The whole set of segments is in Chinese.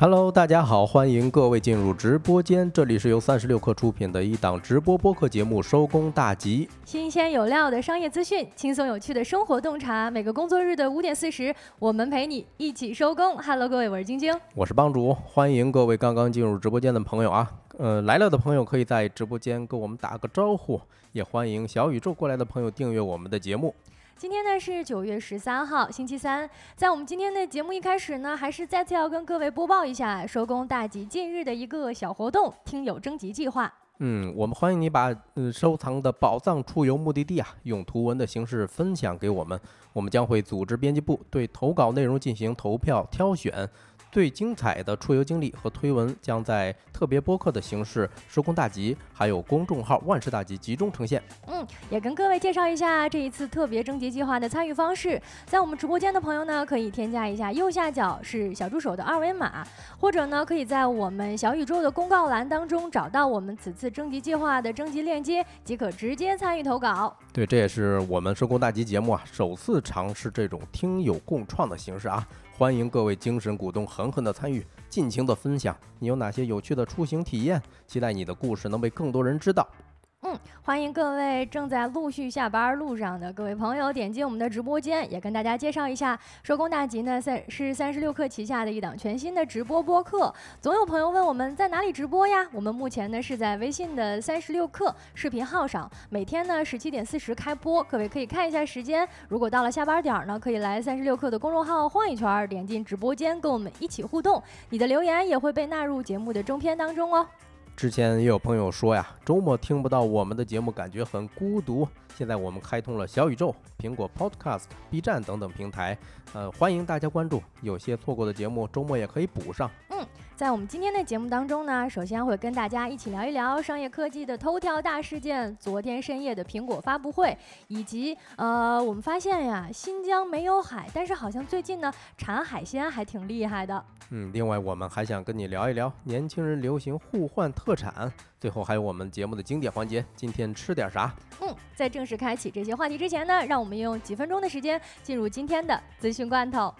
Hello，大家好，欢迎各位进入直播间，这里是由三十六氪出品的一档直播播客节目《收工大吉》，新鲜有料的商业资讯，轻松有趣的生活洞察，每个工作日的五点四十，我们陪你一起收工。Hello，各位，我是晶晶，我是帮主，欢迎各位刚刚进入直播间的朋友啊，呃，来了的朋友可以在直播间跟我们打个招呼，也欢迎小宇宙过来的朋友订阅我们的节目。今天呢是九月十三号，星期三。在我们今天的节目一开始呢，还是再次要跟各位播报一下收工大吉近日的一个小活动——听友征集计划。嗯，我们欢迎你把嗯收藏的宝藏出游目的地啊，用图文的形式分享给我们，我们将会组织编辑部对投稿内容进行投票挑选。最精彩的出游经历和推文将在特别播客的形式“收工大吉”还有公众号“万事大吉”集中呈现。嗯，也跟各位介绍一下这一次特别征集计划的参与方式。在我们直播间的朋友呢，可以添加一下右下角是小助手的二维码，或者呢，可以在我们小宇宙的公告栏当中找到我们此次征集计划的征集链接，即可直接参与投稿。对，这也是我们收工大吉节目啊首次尝试这种听友共创的形式啊。欢迎各位精神股东狠狠的参与，尽情的分享你有哪些有趣的出行体验，期待你的故事能被更多人知道。欢迎各位正在陆续下班路上的各位朋友点击我们的直播间，也跟大家介绍一下，收工大吉呢三是三十六氪旗下的一档全新的直播播客。总有朋友问我们在哪里直播呀？我们目前呢是在微信的三十六氪视频号上，每天呢十七点四十开播，各位可以看一下时间。如果到了下班点儿呢，可以来三十六氪的公众号晃一圈，点进直播间跟我们一起互动，你的留言也会被纳入节目的中篇当中哦。之前也有朋友说呀，周末听不到我们的节目，感觉很孤独。现在我们开通了小宇宙、苹果 Podcast、B 站等等平台，呃，欢迎大家关注。有些错过的节目，周末也可以补上。嗯。在我们今天的节目当中呢，首先会跟大家一起聊一聊商业科技的头条大事件，昨天深夜的苹果发布会，以及呃，我们发现呀，新疆没有海，但是好像最近呢产海鲜还挺厉害的。嗯，另外我们还想跟你聊一聊年轻人流行互换特产，最后还有我们节目的经典环节，今天吃点啥？嗯，在正式开启这些话题之前呢，让我们用几分钟的时间进入今天的资讯罐头。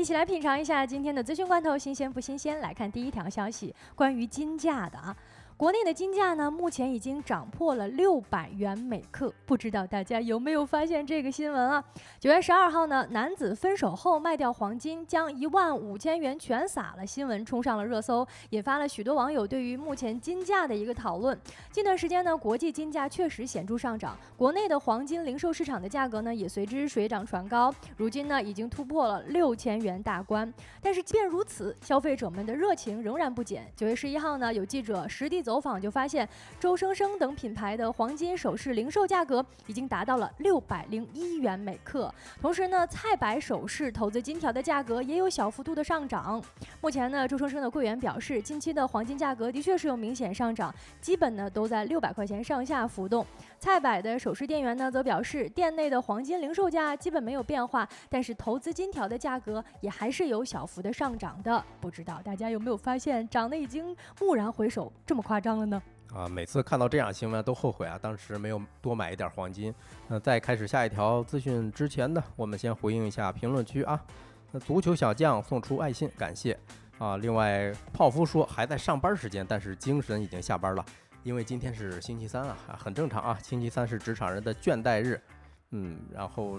一起来品尝一下今天的资讯罐头，新鲜不新鲜？来看第一条消息，关于金价的啊。国内的金价呢，目前已经涨破了六百元每克，不知道大家有没有发现这个新闻啊？九月十二号呢，男子分手后卖掉黄金，将一万五千元全撒了，新闻冲上了热搜，引发了许多网友对于目前金价的一个讨论。近段时间呢，国际金价确实显著上涨，国内的黄金零售市场的价格呢，也随之水涨船高，如今呢，已经突破了六千元大关。但是即便如此，消费者们的热情仍然不减。九月十一号呢，有记者实地走。走访就发现，周生生等品牌的黄金首饰零售价格已经达到了六百零一元每克。同时呢，菜百首饰投资金条的价格也有小幅度的上涨。目前呢，周生生的柜员表示，近期的黄金价格的确是有明显上涨，基本呢都在六百块钱上下浮动。菜百的首饰店员呢则表示，店内的黄金零售价基本没有变化，但是投资金条的价格也还是有小幅的上涨的。不知道大家有没有发现，涨得已经蓦然回首这么夸了呢？啊，每次看到这样新闻都后悔啊，当时没有多买一点黄金。那在开始下一条资讯之前呢，我们先回应一下评论区啊。那足球小将送出爱心，感谢啊。另外，泡芙说还在上班时间，但是精神已经下班了，因为今天是星期三啊，很正常啊。星期三是职场人的倦怠日，嗯，然后。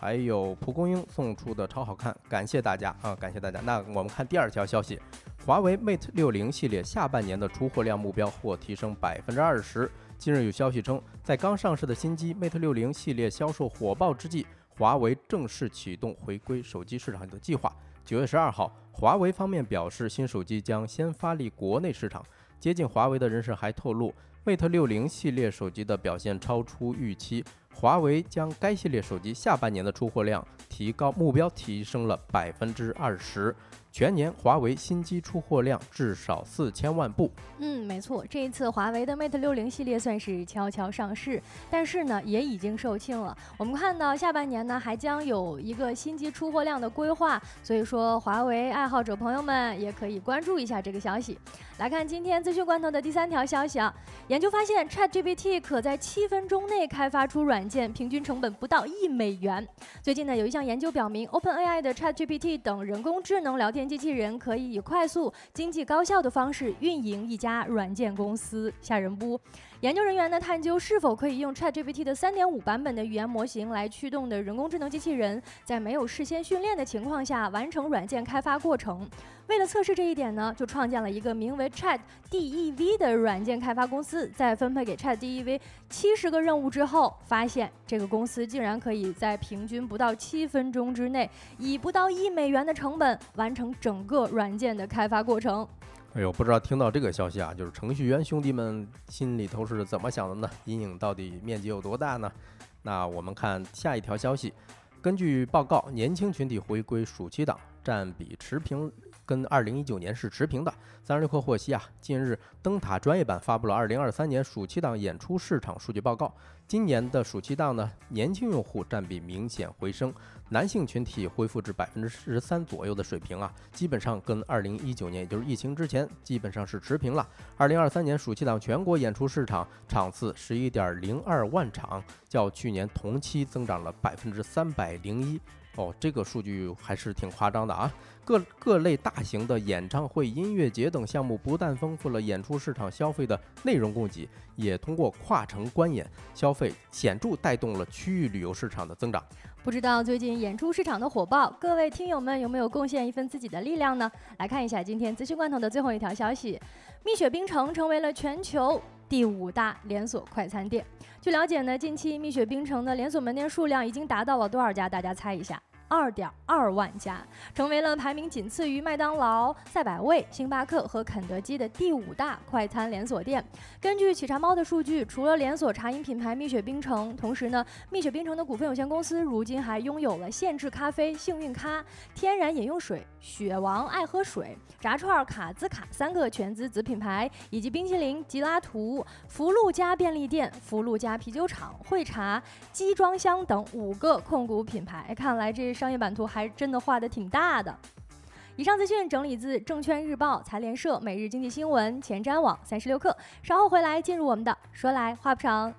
还有蒲公英送出的超好看，感谢大家啊！感谢大家。那我们看第二条消息，华为 Mate 六零系列下半年的出货量目标或提升百分之二十。近日有消息称，在刚上市的新机 Mate 六零系列销售火爆之际，华为正式启动回归手机市场的计划。九月十二号，华为方面表示，新手机将先发力国内市场。接近华为的人士还透露，Mate 六零系列手机的表现超出预期。华为将该系列手机下半年的出货量提高目标提升了百分之二十。全年华为新机出货量至少四千万部。嗯，没错，这一次华为的 Mate 六零系列算是悄悄上市，但是呢，也已经售罄了。我们看到下半年呢，还将有一个新机出货量的规划，所以说华为爱好者朋友们也可以关注一下这个消息。来看今天资讯罐头的第三条消息啊，研究发现 ChatGPT 可在七分钟内开发出软件，平均成本不到一美元。最近呢，有一项研究表明，OpenAI 的 ChatGPT 等人工智能聊天机器人可以以快速、经济、高效的方式运营一家软件公司，吓人不？研究人员呢探究是否可以用 ChatGPT 的3.5版本的语言模型来驱动的人工智能机器人，在没有事先训练的情况下完成软件开发过程。为了测试这一点呢，就创建了一个名为 ChatDev 的软件开发公司。在分配给 ChatDev 七十个任务之后，发现这个公司竟然可以在平均不到七分钟之内，以不到一美元的成本完成整个软件的开发过程。哎呦，不知道听到这个消息啊，就是程序员兄弟们心里头是怎么想的呢？阴影到底面积有多大呢？那我们看下一条消息，根据报告，年轻群体回归暑期档占比持平，跟二零一九年是持平的。三十六氪获悉啊，近日灯塔专业版发布了二零二三年暑期档演出市场数据报告，今年的暑期档呢，年轻用户占比明显回升。男性群体恢复至百分之十三左右的水平啊，基本上跟二零一九年，也就是疫情之前，基本上是持平了。二零二三年暑期档全国演出市场场次十一点零二万场，较去年同期增长了百分之三百零一。哦，这个数据还是挺夸张的啊！各各类大型的演唱会、音乐节等项目，不但丰富了演出市场消费的内容供给，也通过跨城观演消费，显著带动了区域旅游市场的增长。不知道最近演出市场的火爆，各位听友们有没有贡献一份自己的力量呢？来看一下今天资讯罐头的最后一条消息：蜜雪冰城成为了全球第五大连锁快餐店。据了解呢，近期蜜雪冰城的连锁门店数量已经达到了多少家？大家猜一下。二点二万家，成为了排名仅次于麦当劳、赛百味、星巴克和肯德基的第五大快餐连锁店。根据企查猫的数据，除了连锁茶饮品牌蜜雪冰城，同时呢，蜜雪冰城的股份有限公司如今还拥有了限制咖啡幸运咖、天然饮用水雪王爱喝水、炸串卡兹卡三个全资子品牌，以及冰淇淋吉拉图、福禄家便利店、福禄家啤酒厂、汇茶、机装箱等五个控股品牌。看来这。商业版图还真的画的挺大的。以上资讯整理自证券日报、财联社、每日经济新闻、前瞻网、三十六氪。稍后回来进入我们的说来话不长。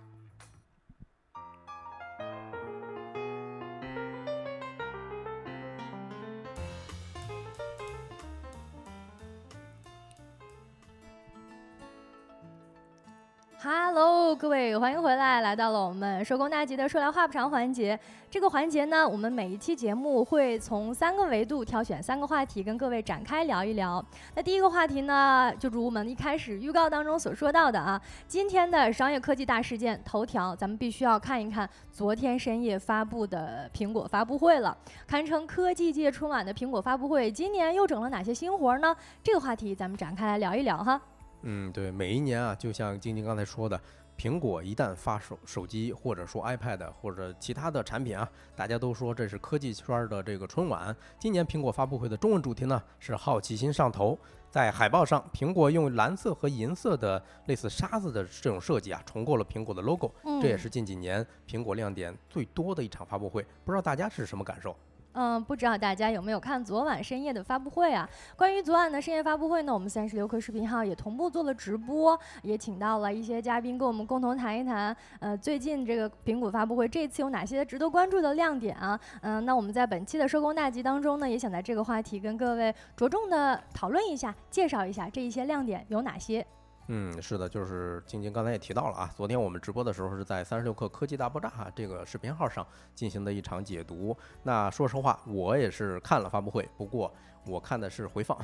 Hello，各位，欢迎回来，来到了我们收工大吉的说来话不长环节。这个环节呢，我们每一期节目会从三个维度挑选三个话题，跟各位展开聊一聊。那第一个话题呢，就如我们一开始预告当中所说到的啊，今天的商业科技大事件头条，咱们必须要看一看昨天深夜发布的苹果发布会了，堪称科技界春晚的苹果发布会，今年又整了哪些新活呢？这个话题咱们展开来聊一聊哈。嗯，对，每一年啊，就像晶晶刚才说的，苹果一旦发手手机，或者说 iPad 或者其他的产品啊，大家都说这是科技圈的这个春晚。今年苹果发布会的中文主题呢是好奇心上头，在海报上，苹果用蓝色和银色的类似沙子的这种设计啊，重构了苹果的 logo，这也是近几年苹果亮点最多的一场发布会。不知道大家是什么感受？嗯，不知道大家有没有看昨晚深夜的发布会啊？关于昨晚的深夜发布会呢，我们三十六氪视频号也同步做了直播，也请到了一些嘉宾跟我们共同谈一谈。呃，最近这个苹果发布会这次有哪些值得关注的亮点啊？嗯，那我们在本期的收工大集当中呢，也想在这个话题跟各位着重的讨论一下，介绍一下这一些亮点有哪些。嗯，是的，就是晶晶刚才也提到了啊，昨天我们直播的时候是在三十六氪科技大爆炸这个视频号上进行的一场解读。那说实话，我也是看了发布会，不过我看的是回放，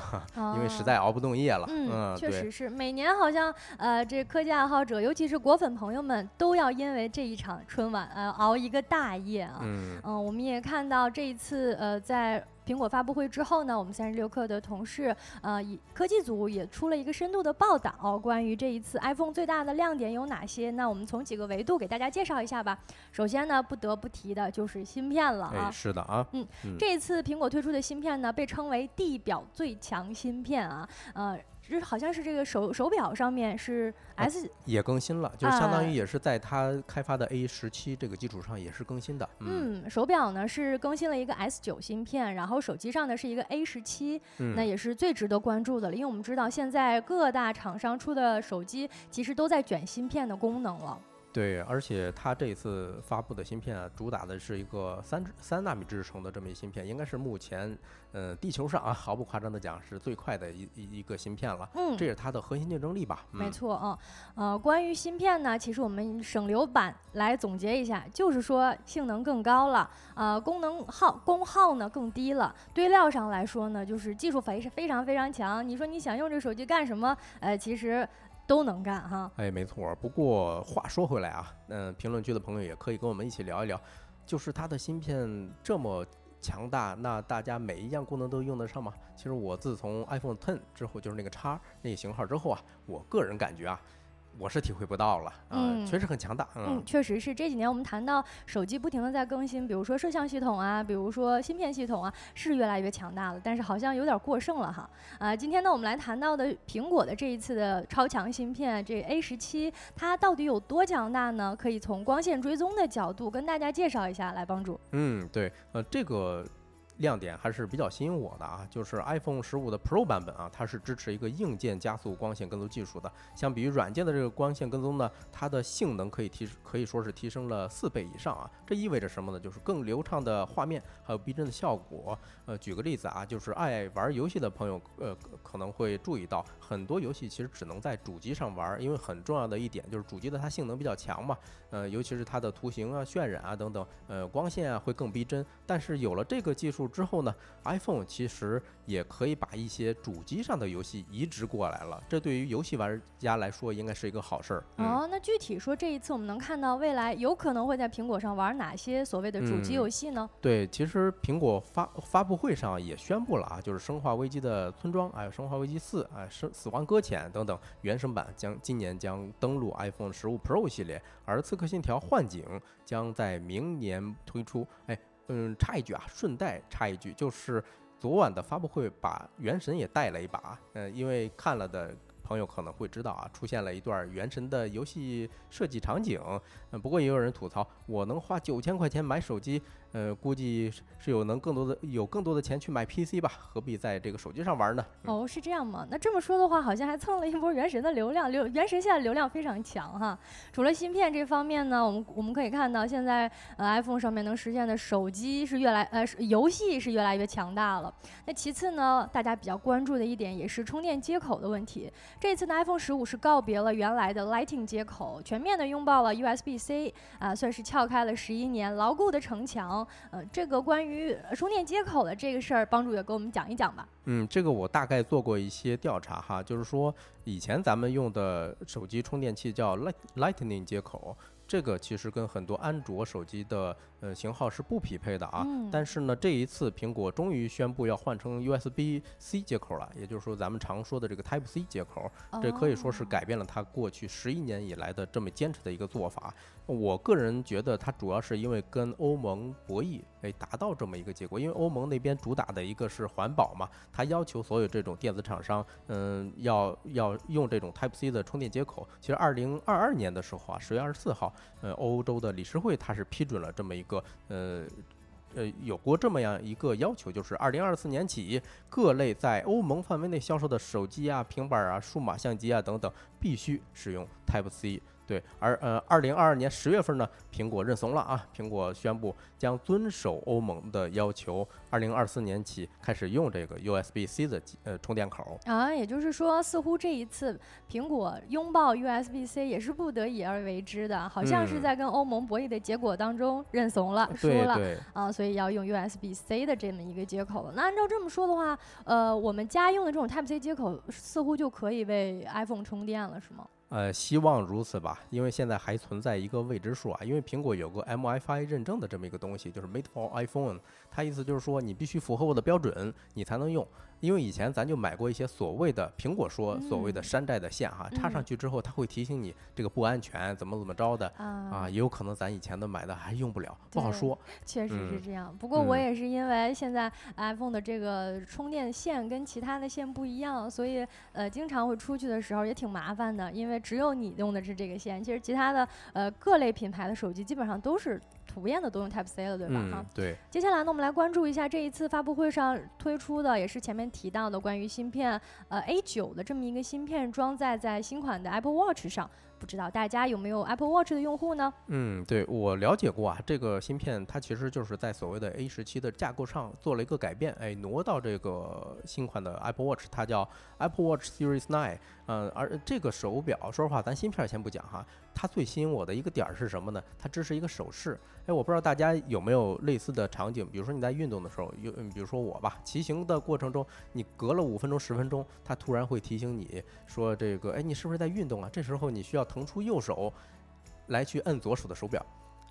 因为实哦在熬不动夜了。嗯，确实是，每年好像呃，这科技爱好者，尤其是果粉朋友们，都要因为这一场春晚呃熬一个大夜啊。嗯，嗯，我们也看到这一次呃，在苹果发布会之后呢，我们三十六氪的同事呃，以科技组也出了一个深度的报道，关于这一次 iPhone 最大的亮点有哪些？那我们从几个维度给大家介绍一下吧。首先呢，不得不提的就是芯片了啊哎，。是的啊，嗯嗯，这一次苹果推出的芯片呢，被称为地表最强芯片啊，呃，这好像是这个手手表上面是啊 S，、也更新了，就是相当哎于也是在它开发的 A 十七这个基础上也是更新的。嗯嗯，手表呢是更新了一个 S 九芯片，然后手机上呢是一个 A 十七，那嗯，也是最值得关注的了，因为我们知道现在各大厂商出的手机其实都在卷芯片的功能了。对，而且它这一次发布的芯片啊，主打的是一个三三纳米制成的这么一芯片，应该是目前呃地球上啊毫不夸张的讲是最快的一一一个芯片了。嗯这，是它的核心竞争力吧？嗯、没错啊，呃，关于芯片呢，其实我们省流版来总结一下，就是说性能更高了，呃，功能耗功耗呢更低了，堆料上来说呢，就是技术非是非常非常强。你说你想用这手机干什么？呃，其实都能干哈。哎，没错。不过话说回来啊，嗯、评论区的朋友也可以跟我们一起聊一聊，就是它的芯片这么强大，那大家每一样功能都用得上吗？其实我自从 iPhone Ten 之后，就是那个叉那个型号之后啊，我个人感觉啊，我是体会不到了啊，嗯确实很强大。嗯，确实是这几年我们谈到手机不停的在更新，比如说摄像系统啊，比如说芯片系统啊，是越来越强大了，但是好像有点过剩了哈。啊、今天呢，我们来谈到的苹果的这一次的超强芯片，这 A 十七，它到底有多强大呢？可以从光线追踪的角度跟大家介绍一下，来帮助。嗯，对，呃，这个亮点还是比较吸引我的啊，就是 iPhone 十五的 Pro 版本啊，它是支持一个硬件加速光线跟踪技术的。相比于软件的这个光线跟踪呢，它的性能可以提可以说是提升了四倍以上啊。这意味着什么呢？就是更流畅的画面，还有逼真的效果。呃，举个例子啊，就是爱玩游戏的朋友，呃，可能会注意到很多游戏其实只能在主机上玩，因为很重要的一点就是主机的它性能比较强嘛，呃，尤其是它的图形啊、渲染啊等等，呃，光线啊会更逼真。但是有了这个技术之后呢，iPhone 其实也可以把一些主机上的游戏移植过来了，这对于游戏玩家来说应该是一个好事儿。嗯哦，那具体说这一次我们能看到未来有可能会在苹果上玩哪些所谓的主机嗯游戏呢？对，其实苹果发发布会上也宣布了啊，就是《生化危机》的村庄，还有《生化危机四》啊，《生死亡搁浅》等等原生版将今年将登陆 iPhone 十五 Pro 系列，而《刺客信条：幻景》将在明年推出。哎，嗯，插一句啊，顺带插一句，就是昨晚的发布会把《原神》也带了一把，嗯、因为看了的。朋友可能会知道啊，出现了一段《原神》的游戏设计场景，嗯，不过也有人吐槽，我能花九千块钱买手机，呃，估计是有能更多的有更多的钱去买 PC 吧，何必在这个手机上玩呢？哦，是这样吗？那这么说的话，好像还蹭了一波原神的流量，流原神现在流量非常强哈。除了芯片这方面呢，我们我们可以看到，现在呃 iPhone 上面能实现的手机是越来呃游戏是越来越强大了。那其次呢，大家比较关注的一点也是充电接口的问题。这次的 iPhone 十五是告别了原来的 Lightning 接口，全面的拥抱了 USB-C 啊、算是撬开了十一年牢固的城墙。呃，这个关于充电接口的这个事儿，帮主也给我们讲一讲吧。嗯，这个我大概做过一些调查哈，就是说以前咱们用的手机充电器叫 Light Lightning 接口，这个其实跟很多安卓手机的呃型号是不匹配的啊。嗯但是呢，这一次苹果终于宣布要换成 USB-C 接口了，也就是说咱们常说的这个 Type C 接口。这可以说是哦改变了它过去十一年以来的这么坚持的一个做法。我个人觉得它主要是因为跟欧盟博弈，哎，达到这么一个结果。因为欧盟那边主打的一个是环保嘛，它要求所有这种电子厂商，嗯，要要用这种 Type C 的充电接口。其实二零二二年的时候啊，十月二十四号，呃，欧洲的理事会它是批准了这么一个，呃。呃，有过这么样一个要求，就是二零二四年起，各类在欧盟范围内销售的手机啊、平板啊、数码相机啊等等，必须使用 Type C 对，而呃，二零二二年十月份呢，苹果认怂了啊，苹果宣布将遵守欧盟的要求，二零二四年起开始用这个 USB-C 的呃充电口啊，也就是说，似乎这一次苹果拥抱 USB-C 也是不得已而为之的，好像是在跟欧盟博弈的结果当中认怂了，输了啊，所以要用 USB-C 的这么一个接口了。那按照这么说的话，呃，我们家用的这种 Type-C 接口似乎就可以为 iPhone 充电了，是吗？呃，希望如此吧，因为现在还存在一个未知数啊。因为苹果有个 MFI 认证的这么一个东西，就是 Made for iPhone，它意思就是说你必须符合我的标准，你才能用。因为以前咱就买过一些所谓的苹果说所谓的山寨的线哈，插上去之后它会提醒你这个不安全，怎么怎么着的啊，也有可能咱以前的买的还用不了，不好说。确实是这样，不过我也是因为现在 iPhone 的这个充电线跟其他的线不一样，所以呃经常会出去的时候也挺麻烦的，因为只有你用的是这个线，其实其他的呃各类品牌的手机基本上都是。普遍的都用 Type C 了，对吧？哈，对。接下来呢，我们来关注一下这一次发布会上推出的，也是前面提到的关于芯片，呃，A 九的这么一个芯片装载在新款的 Apple Watch 上。不知道大家有没有 Apple Watch 的用户呢？嗯，对我了解过啊，这个芯片它其实就是在所谓的 A 十七的架构上做了一个改变，哎，挪到这个新款的 Apple Watch，它叫 Apple Watch Series Nine。嗯，而这个手表，说实话，咱芯片先不讲哈，它最吸引我的一个点儿是什么呢？它支持一个手势。哎，我不知道大家有没有类似的场景，比如说你在运动的时候，有，比如说我吧，骑行的过程中，你隔了五分钟、十分钟，它突然会提醒你说这个，哎，你是不是在运动啊？这时候你需要。腾出右手来去摁左手的手表，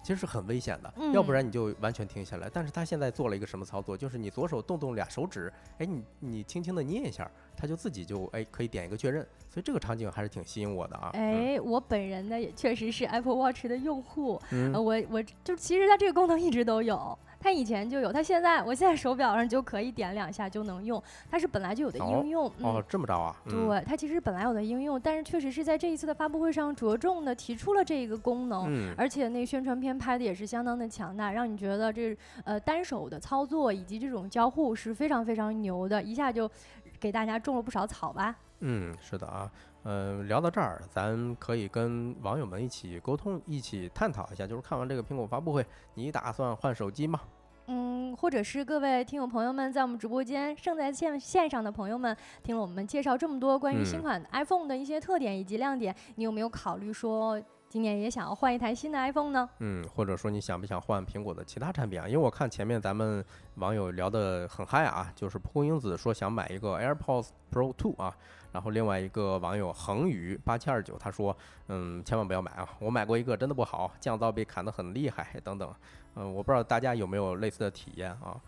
其实是很危险的，要不然你就完全停下来。但是他现在做了一个什么操作？就是你左手动动俩手指，哎，你你轻轻的捏一下，它就自己就哎可以点一个确认。所以这个场景还是挺吸引我的啊。哎，我本人呢也确实是 Apple Watch 的用户，我我就其实它这个功能一直都有。它以前就有，它现在我现在手表上就可以点两下就能用，它是本来就有的应用。哦，这么着啊？对，它其实本来有的应用，但是确实是在这一次的发布会上着重的提出了这一个功能，而且那宣传片拍的也是相当的强大，让你觉得这呃单手的操作以及这种交互是非常非常牛的，一下就给大家种了不少草吧。嗯，是的啊，嗯，聊到这儿，咱可以跟网友们一起沟通，一起探讨一下，就是看完这个苹果发布会，你打算换手机吗？嗯，或者是各位听友朋友们，在我们直播间正在线线上的朋友们，听了我们介绍这么多关于新款 iPhone 的一些特点以及亮点，你有没有考虑说？今年也想要换一台新的 iPhone 呢？嗯，或者说你想不想换苹果的其他产品啊？因为我看前面咱们网友聊得很嗨啊，就是蒲公英子说想买一个 AirPods Pro 2啊，然后另外一个网友恒宇八七二九他说，嗯，千万不要买啊，我买过一个真的不好，降噪被砍得很厉害等等，嗯，我不知道大家有没有类似的体验啊？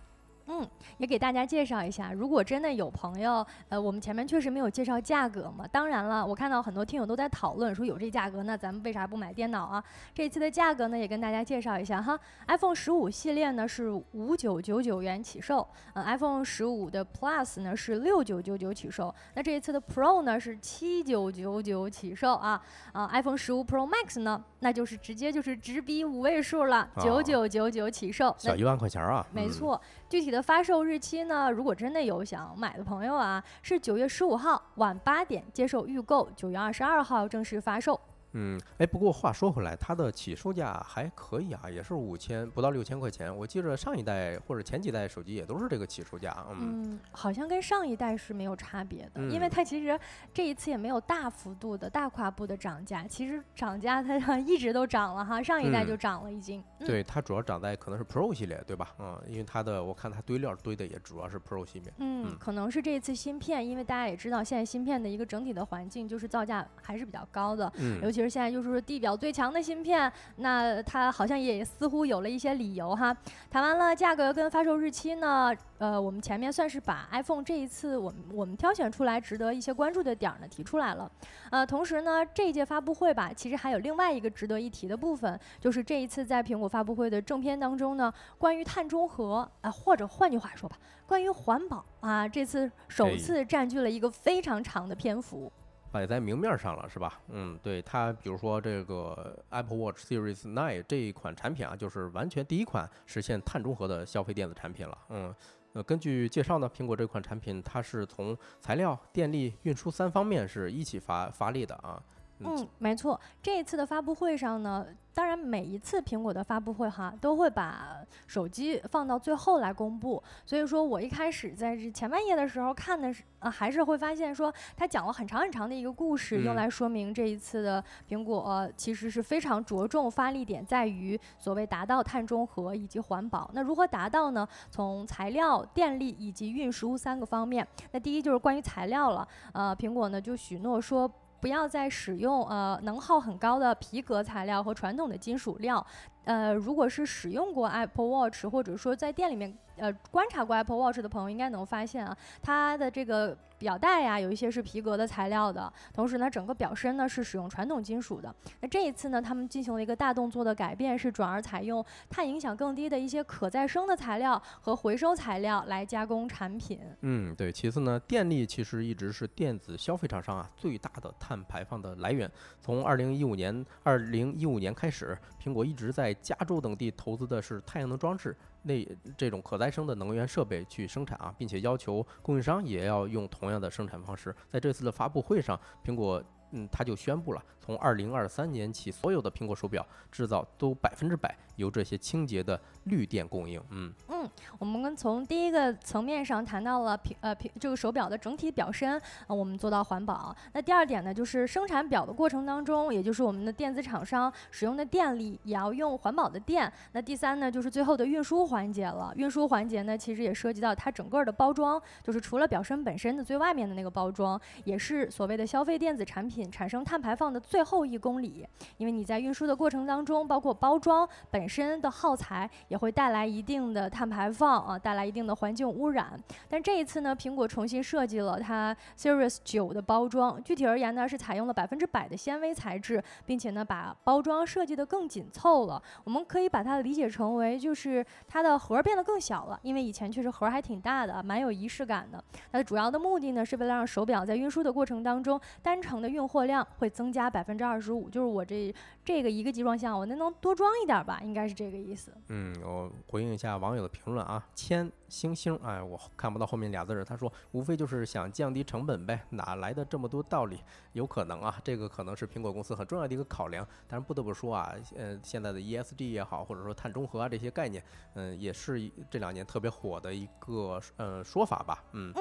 嗯，也给大家介绍一下，如果真的有朋友，呃，我们前面确实没有介绍价格嘛。当然了，我看到很多听友都在讨论说有这价格，那咱们为啥不买电脑啊？这次的价格呢，也跟大家介绍一下哈。iPhone 十五系列呢是五九九九元起售，嗯，iPhone 十五的 Plus 呢是六九九九起售，那这一次的 Pro 呢是七九九九起售啊啊，iPhone 十五 Pro Max 呢，那就是直接就是直逼五位数了，九九九九起售，小一万块钱啊，没错。具体的发售日期呢？如果真的有想买的朋友啊，是九月十五号晚八点接受预购，九月二十二号正式发售。嗯，哎，不过话说回来，它的起售价还可以啊，也是五千不到六千块钱。我记着上一代或者前几代手机也都是这个起售价。嗯，好像跟上一代是没有差别的，因为它其实这一次也没有大幅度的大跨步的涨价。其实涨价它 一直都涨了哈，上一代就涨了已经。对，它主要涨在可能是 Pro 系列，对吧？嗯，因为它的我看它堆料堆的也主要是 Pro 系列。嗯，可能是这一次芯片，因为大家也知道现在芯片的一个整体的环境就是造价还是比较高的，嗯，尤其是。现在就是说地表最强的芯片，那它好像也似乎有了一些理由哈。谈完了价格跟发售日期呢，呃，我们前面算是把 iPhone 这一次我们我们挑选出来值得一些关注的点儿呢提出来了。呃，同时呢，这一届发布会吧，其实还有另外一个值得一提的部分，就是这一次在苹果发布会的正片当中呢，关于碳中和啊，或者换句话说吧，关于环保啊，这次首次占据了一个非常长的篇幅。摆在明面上了，是吧？嗯，对它，比如说这个 Apple Watch Series Nine 这一款产品啊，就是完全第一款实现碳中和的消费电子产品了。嗯，呃，根据介绍呢，苹果这款产品它是从材料、电力、运输三方面是一起发发力的啊。嗯，没错，这一次的发布会上呢，当然每一次苹果的发布会哈都会把手机放到最后来公布，所以说我一开始在这前半页的时候看的是呃还是会发现说他讲了很长很长的一个故事，用嗯来说明这一次的苹果、呃其实是非常着重发力点在于所谓达到碳中和以及环保。那如何达到呢？从材料、电力以及运输三个方面。那第一就是关于材料了，呃，苹果呢就许诺说。不要再使用呃能耗很高的皮革材料和传统的金属料，呃，如果是使用过 Apple Watch 或者说在店里面呃观察过 Apple Watch 的朋友，应该能发现啊，它的这个表带呀，有一些是皮革的材料的，同时呢，整个表身呢是使用传统金属的。那这一次呢，他们进行了一个大动作的改变，是转而采用碳影响更低的一些可再生的材料和回收材料来加工产品。嗯，对。其次呢，电力其实一直是电子消费厂商啊最大的碳排放的来源。从二零一五年，二零一五年开始，苹果一直在加州等地投资的是太阳能装置。那这种可再生的能源设备去生产啊，并且要求供应商也要用同样的生产方式。在这次的发布会上，苹果嗯，他就宣布了，从二零二三年起，所有的苹果手表制造都百分之百由这些清洁的绿电供应。嗯嗯，我们跟从第一个层面上谈到了苹呃苹这个手表的整体表身，呃，我们做到环保。那第二点呢，就是生产表的过程当中，也就是我们的电子厂商使用的电力也要用环保的电。那第三呢，就是最后的运输环节了。运输环节呢，其实也涉及到它整个的包装，就是除了表身本身的最外面的那个包装，也是所谓的消费电子产品产生碳排放的最后一公里。因为你在运输的过程当中，包括包装本身的耗材，也也会带来一定的碳排放啊，带来一定的环境污染。但这一次呢，苹果重新设计了它 Series 九的包装，具体而言呢，是采用了百分之百的纤维材质，并且呢，把包装设计得更紧凑了。我们可以把它理解成为，就是它的盒变得更小了，因为以前确实盒还挺大的，蛮有仪式感的。它的主要的目的呢，是为了让手表在运输的过程当中，单程的运货量会增加百分之二十五，就是我这这个一个集装箱，我能能多装一点儿吧，应该是这个意思。嗯，我回应一下网友的评论啊，千星星，哎，我看不到后面俩字儿，他说无非就是想降低成本呗，哪来的这么多道理？有可能啊，这个可能是苹果公司很重要的一个考量。但是不得不说啊，呃，现在的 ESG 也好，或者说碳中和啊这些概念，嗯、也是一这两年特别火的一个呃说法吧，嗯。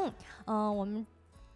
嗯，我们。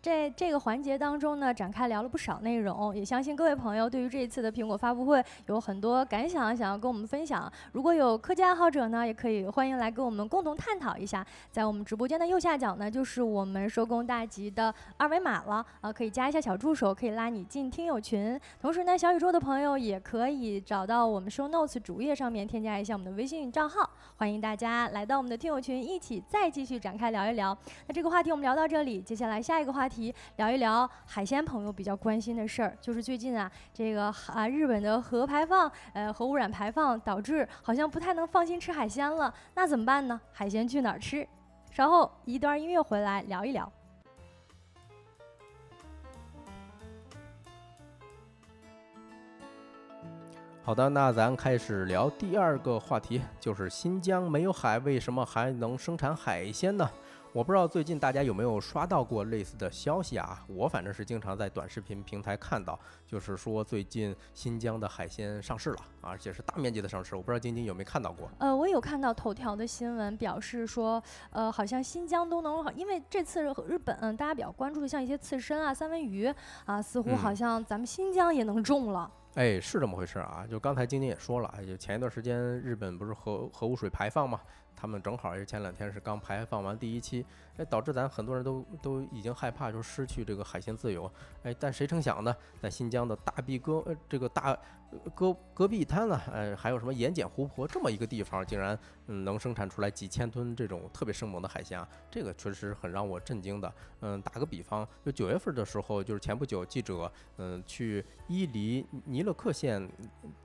在这个环节当中呢，展开聊了不少内容，也相信各位朋友对于这一次的苹果发布会有很多感想想要跟我们分享。如果有科技爱好者呢，也可以欢迎来跟我们共同探讨一下。在我们直播间的右下角呢，就是我们收工大吉的二维码了，啊，可以加一下小助手，可以拉你进听友群。同时呢，小宇宙的朋友也可以找到我们 Show Notes 主页上面添加一下我们的微信账号，欢迎大家来到我们的听友群，一起再继续展开聊一聊。那这个话题我们聊到这里，接下来下一个话题聊一聊海鲜朋友比较关心的事儿，就是最近啊，这个啊日本的核排放，呃核污染排放导致好像不太能放心吃海鲜了，那怎么办呢？海鲜去哪儿吃？稍后一段音乐回来聊一聊。好的，那咱开始聊第二个话题，就是新疆没有海，为什么还能生产海鲜呢？我不知道最近大家有没有刷到过类似的消息啊？我反正是经常在短视频平台看到，就是说最近新疆的海鲜上市了，而且是大面积的上市。我不知道晶晶有没有看到过？呃，我有看到头条的新闻，表示说，呃，好像新疆都能，因为这次日本嗯大家比较关注的像一些刺身啊、三文鱼啊，似乎好嗯像咱们新疆也能种了。哎，是这么回事啊！就刚才晶晶也说了，就前一段时间日本不是核核污水排放嘛，他们正好也是前两天是刚排放完第一期，哎，导致咱很多人都都已经害怕，就失去这个海鲜自由。哎，但谁成想呢，在新疆的大碧哥这个大戈戈壁滩呢，呃，还有什么盐碱湖泊这么一个地方，竟然嗯能生产出来几千吨这种特别生猛的海鲜啊，这个确实很让我震惊的。嗯，打个比方，就九月份的时候，就是前不久记者嗯去伊犁尼勒克县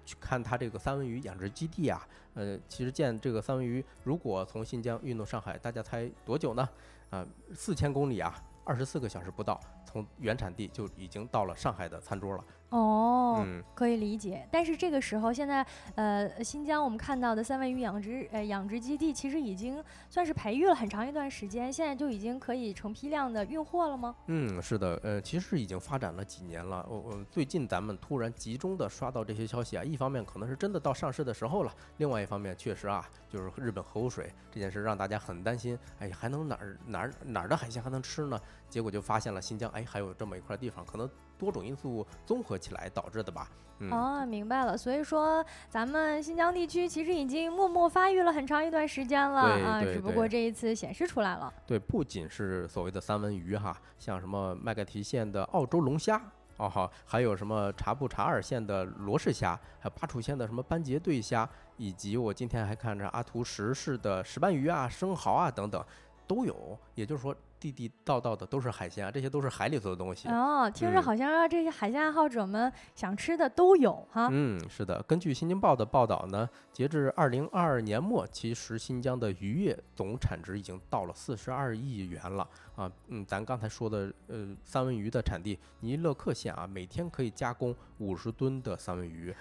去看他这个三文鱼养殖基地啊，呃，其实建这个三文鱼如果从新疆运到上海，大家猜多久呢？啊，四千公里啊，二十四个小时不到，从原产地就已经到了上海的餐桌了。哦，嗯，可以理解。但是这个时候，现在呃，新疆我们看到的三文鱼养殖呃养殖基地，其实已经算是培育了很长一段时间，现在就已经可以成批量的运货了吗？嗯，是的，呃，其实已经发展了几年了。我、我最近咱们突然集中的刷到这些消息啊，一方面可能是真的到上市的时候了，另外一方面确实啊，就是日本核污水这件事让大家很担心。哎，还能哪儿哪儿哪儿的海鲜还能吃呢？结果就发现了新疆，哎，还有这么一块地方，可能多种因素综合起来导致的吧。嗯，哦，明白了。所以说，咱们新疆地区其实已经默默发育了很长一段时间了啊，只不过这一次显示出来了。对，不仅是所谓的三文鱼哈，像什么麦盖提县的澳洲龙虾。哦好，还有什么察布查尔县的罗氏虾，还有巴楚县的什么斑节对虾，以及我今天还看着阿图什市的石斑鱼啊、生蚝啊等等，都有。也就是说，地地道道的都是海鲜啊，这些都是海里头的东西。哦，听着嗯好像让这些海鲜爱好者们想吃的都有哈。嗯，是的。根据《新京报》的报道呢，截至二零二二年末，其实新疆的渔业总产值已经到了四十二亿元了啊。嗯，咱刚才说的呃三文鱼的产地尼勒克县啊，每天可以加工五十吨的三文鱼。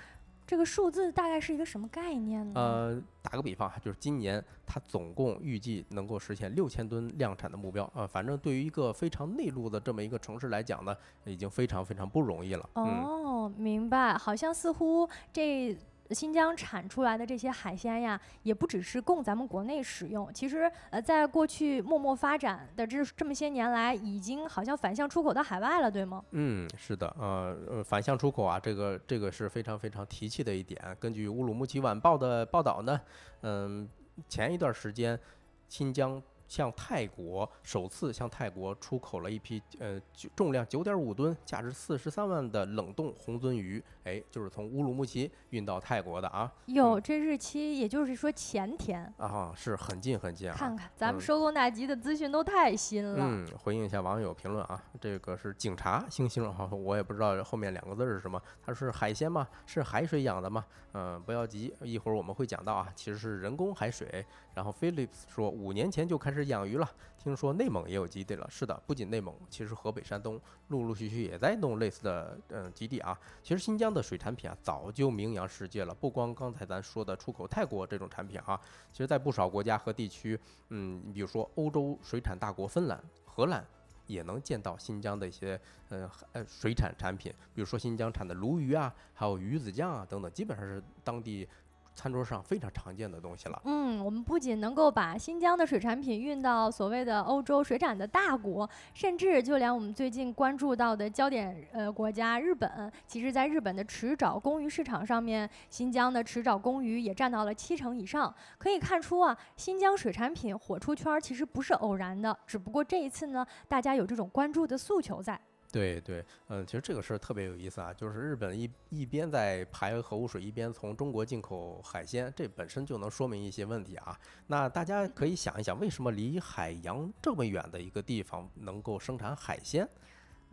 这个数字大概是一个什么概念呢？呃，打个比方哈，就是今年它总共预计能够实现六千吨量产的目标啊。反正对于一个非常内陆的这么一个城市来讲呢，已经非常非常不容易了。嗯。哦，明白。好像似乎这新疆产出来的这些海鲜呀，也不只是供咱们国内使用。其实，呃，在过去默默发展的这这么些年来，已经好像反向出口到海外了，对吗？嗯，是的，呃，反向出口啊，这个这个是非常非常提气的一点。根据乌鲁木齐晚报的报道呢，嗯，前一段时间，新疆向泰国首次向泰国出口了一批呃重量九点五吨、价值四十三万的冷冻红鳟鱼，哎，就是从乌鲁木齐运到泰国的啊有这日期，也就是说前天。啊，是很近很近啊。看看咱们嗯收工大吉的资讯都太新了。嗯，回应一下网友评论啊，这个是警察星星哈，我也不知道后面两个字是什么，它是海鲜吗？是海水养的吗？嗯、不要急，一会儿我们会讲到啊，其实是人工海水。然后 Phillips 说，五年前就开始开始养鱼了，听说内蒙也有基地了。是的，不仅内蒙，其实河北、山东陆陆续续也在弄类似的嗯、基地啊。其实新疆的水产品啊，早就名扬世界了，不光刚才咱说的出口泰国这种产品啊，其实在不少国家和地区，嗯，你比如说欧洲水产大国芬兰、荷兰。也能见到新疆的一些呃呃水产产品，比如说新疆产的鲈鱼啊，还有鱼子酱啊等等，基本上是当地餐桌上非常常见的东西了。嗯，我们不仅能够把新疆的水产品运到所谓的欧洲水产的大国，甚至就连我们最近关注到的焦点呃国家日本，其实在日本的池沼公鱼市场上面，新疆的池沼公鱼也占到了七成以上。可以看出啊，新疆水产品火出圈其实不是偶然的，只不过这一次呢，大家有这种关注的诉求在。对对，嗯，其实这个事儿特别有意思啊，就是日本一一边在排核污水，一边从中国进口海鲜，这本身就能说明一些问题啊。那大家可以想一想，为什么离海洋这么远的一个地方能够生产海鲜？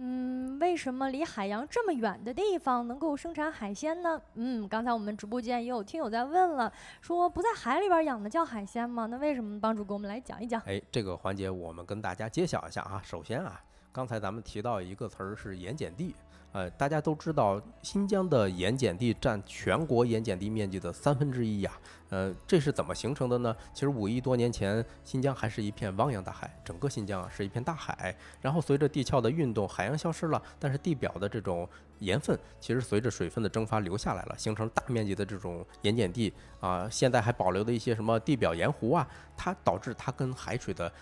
嗯，为什么离海洋这么远的地方能够生产海鲜呢？嗯，刚才我们直播间也有听友在问了，说不在海里边养的叫海鲜吗？那为什么？帮主给我们来讲一讲。哎，这个环节我们跟大家揭晓一下啊。首先啊，刚才咱们提到一个词儿是盐碱地，呃，大家都知道新疆的盐碱地占全国盐碱地面积的三分之一呀。呃，这是怎么形成的呢？其实五亿多年前，新疆还是一片汪洋大海，整个新疆啊是一片大海。然后随着地壳的运动，海洋消失了，但是地表的这种盐分其实随着水分的蒸发流下来了，形成大面积的这种盐碱地啊。现在还保留的一些什么地表盐湖啊，它导致它跟海水的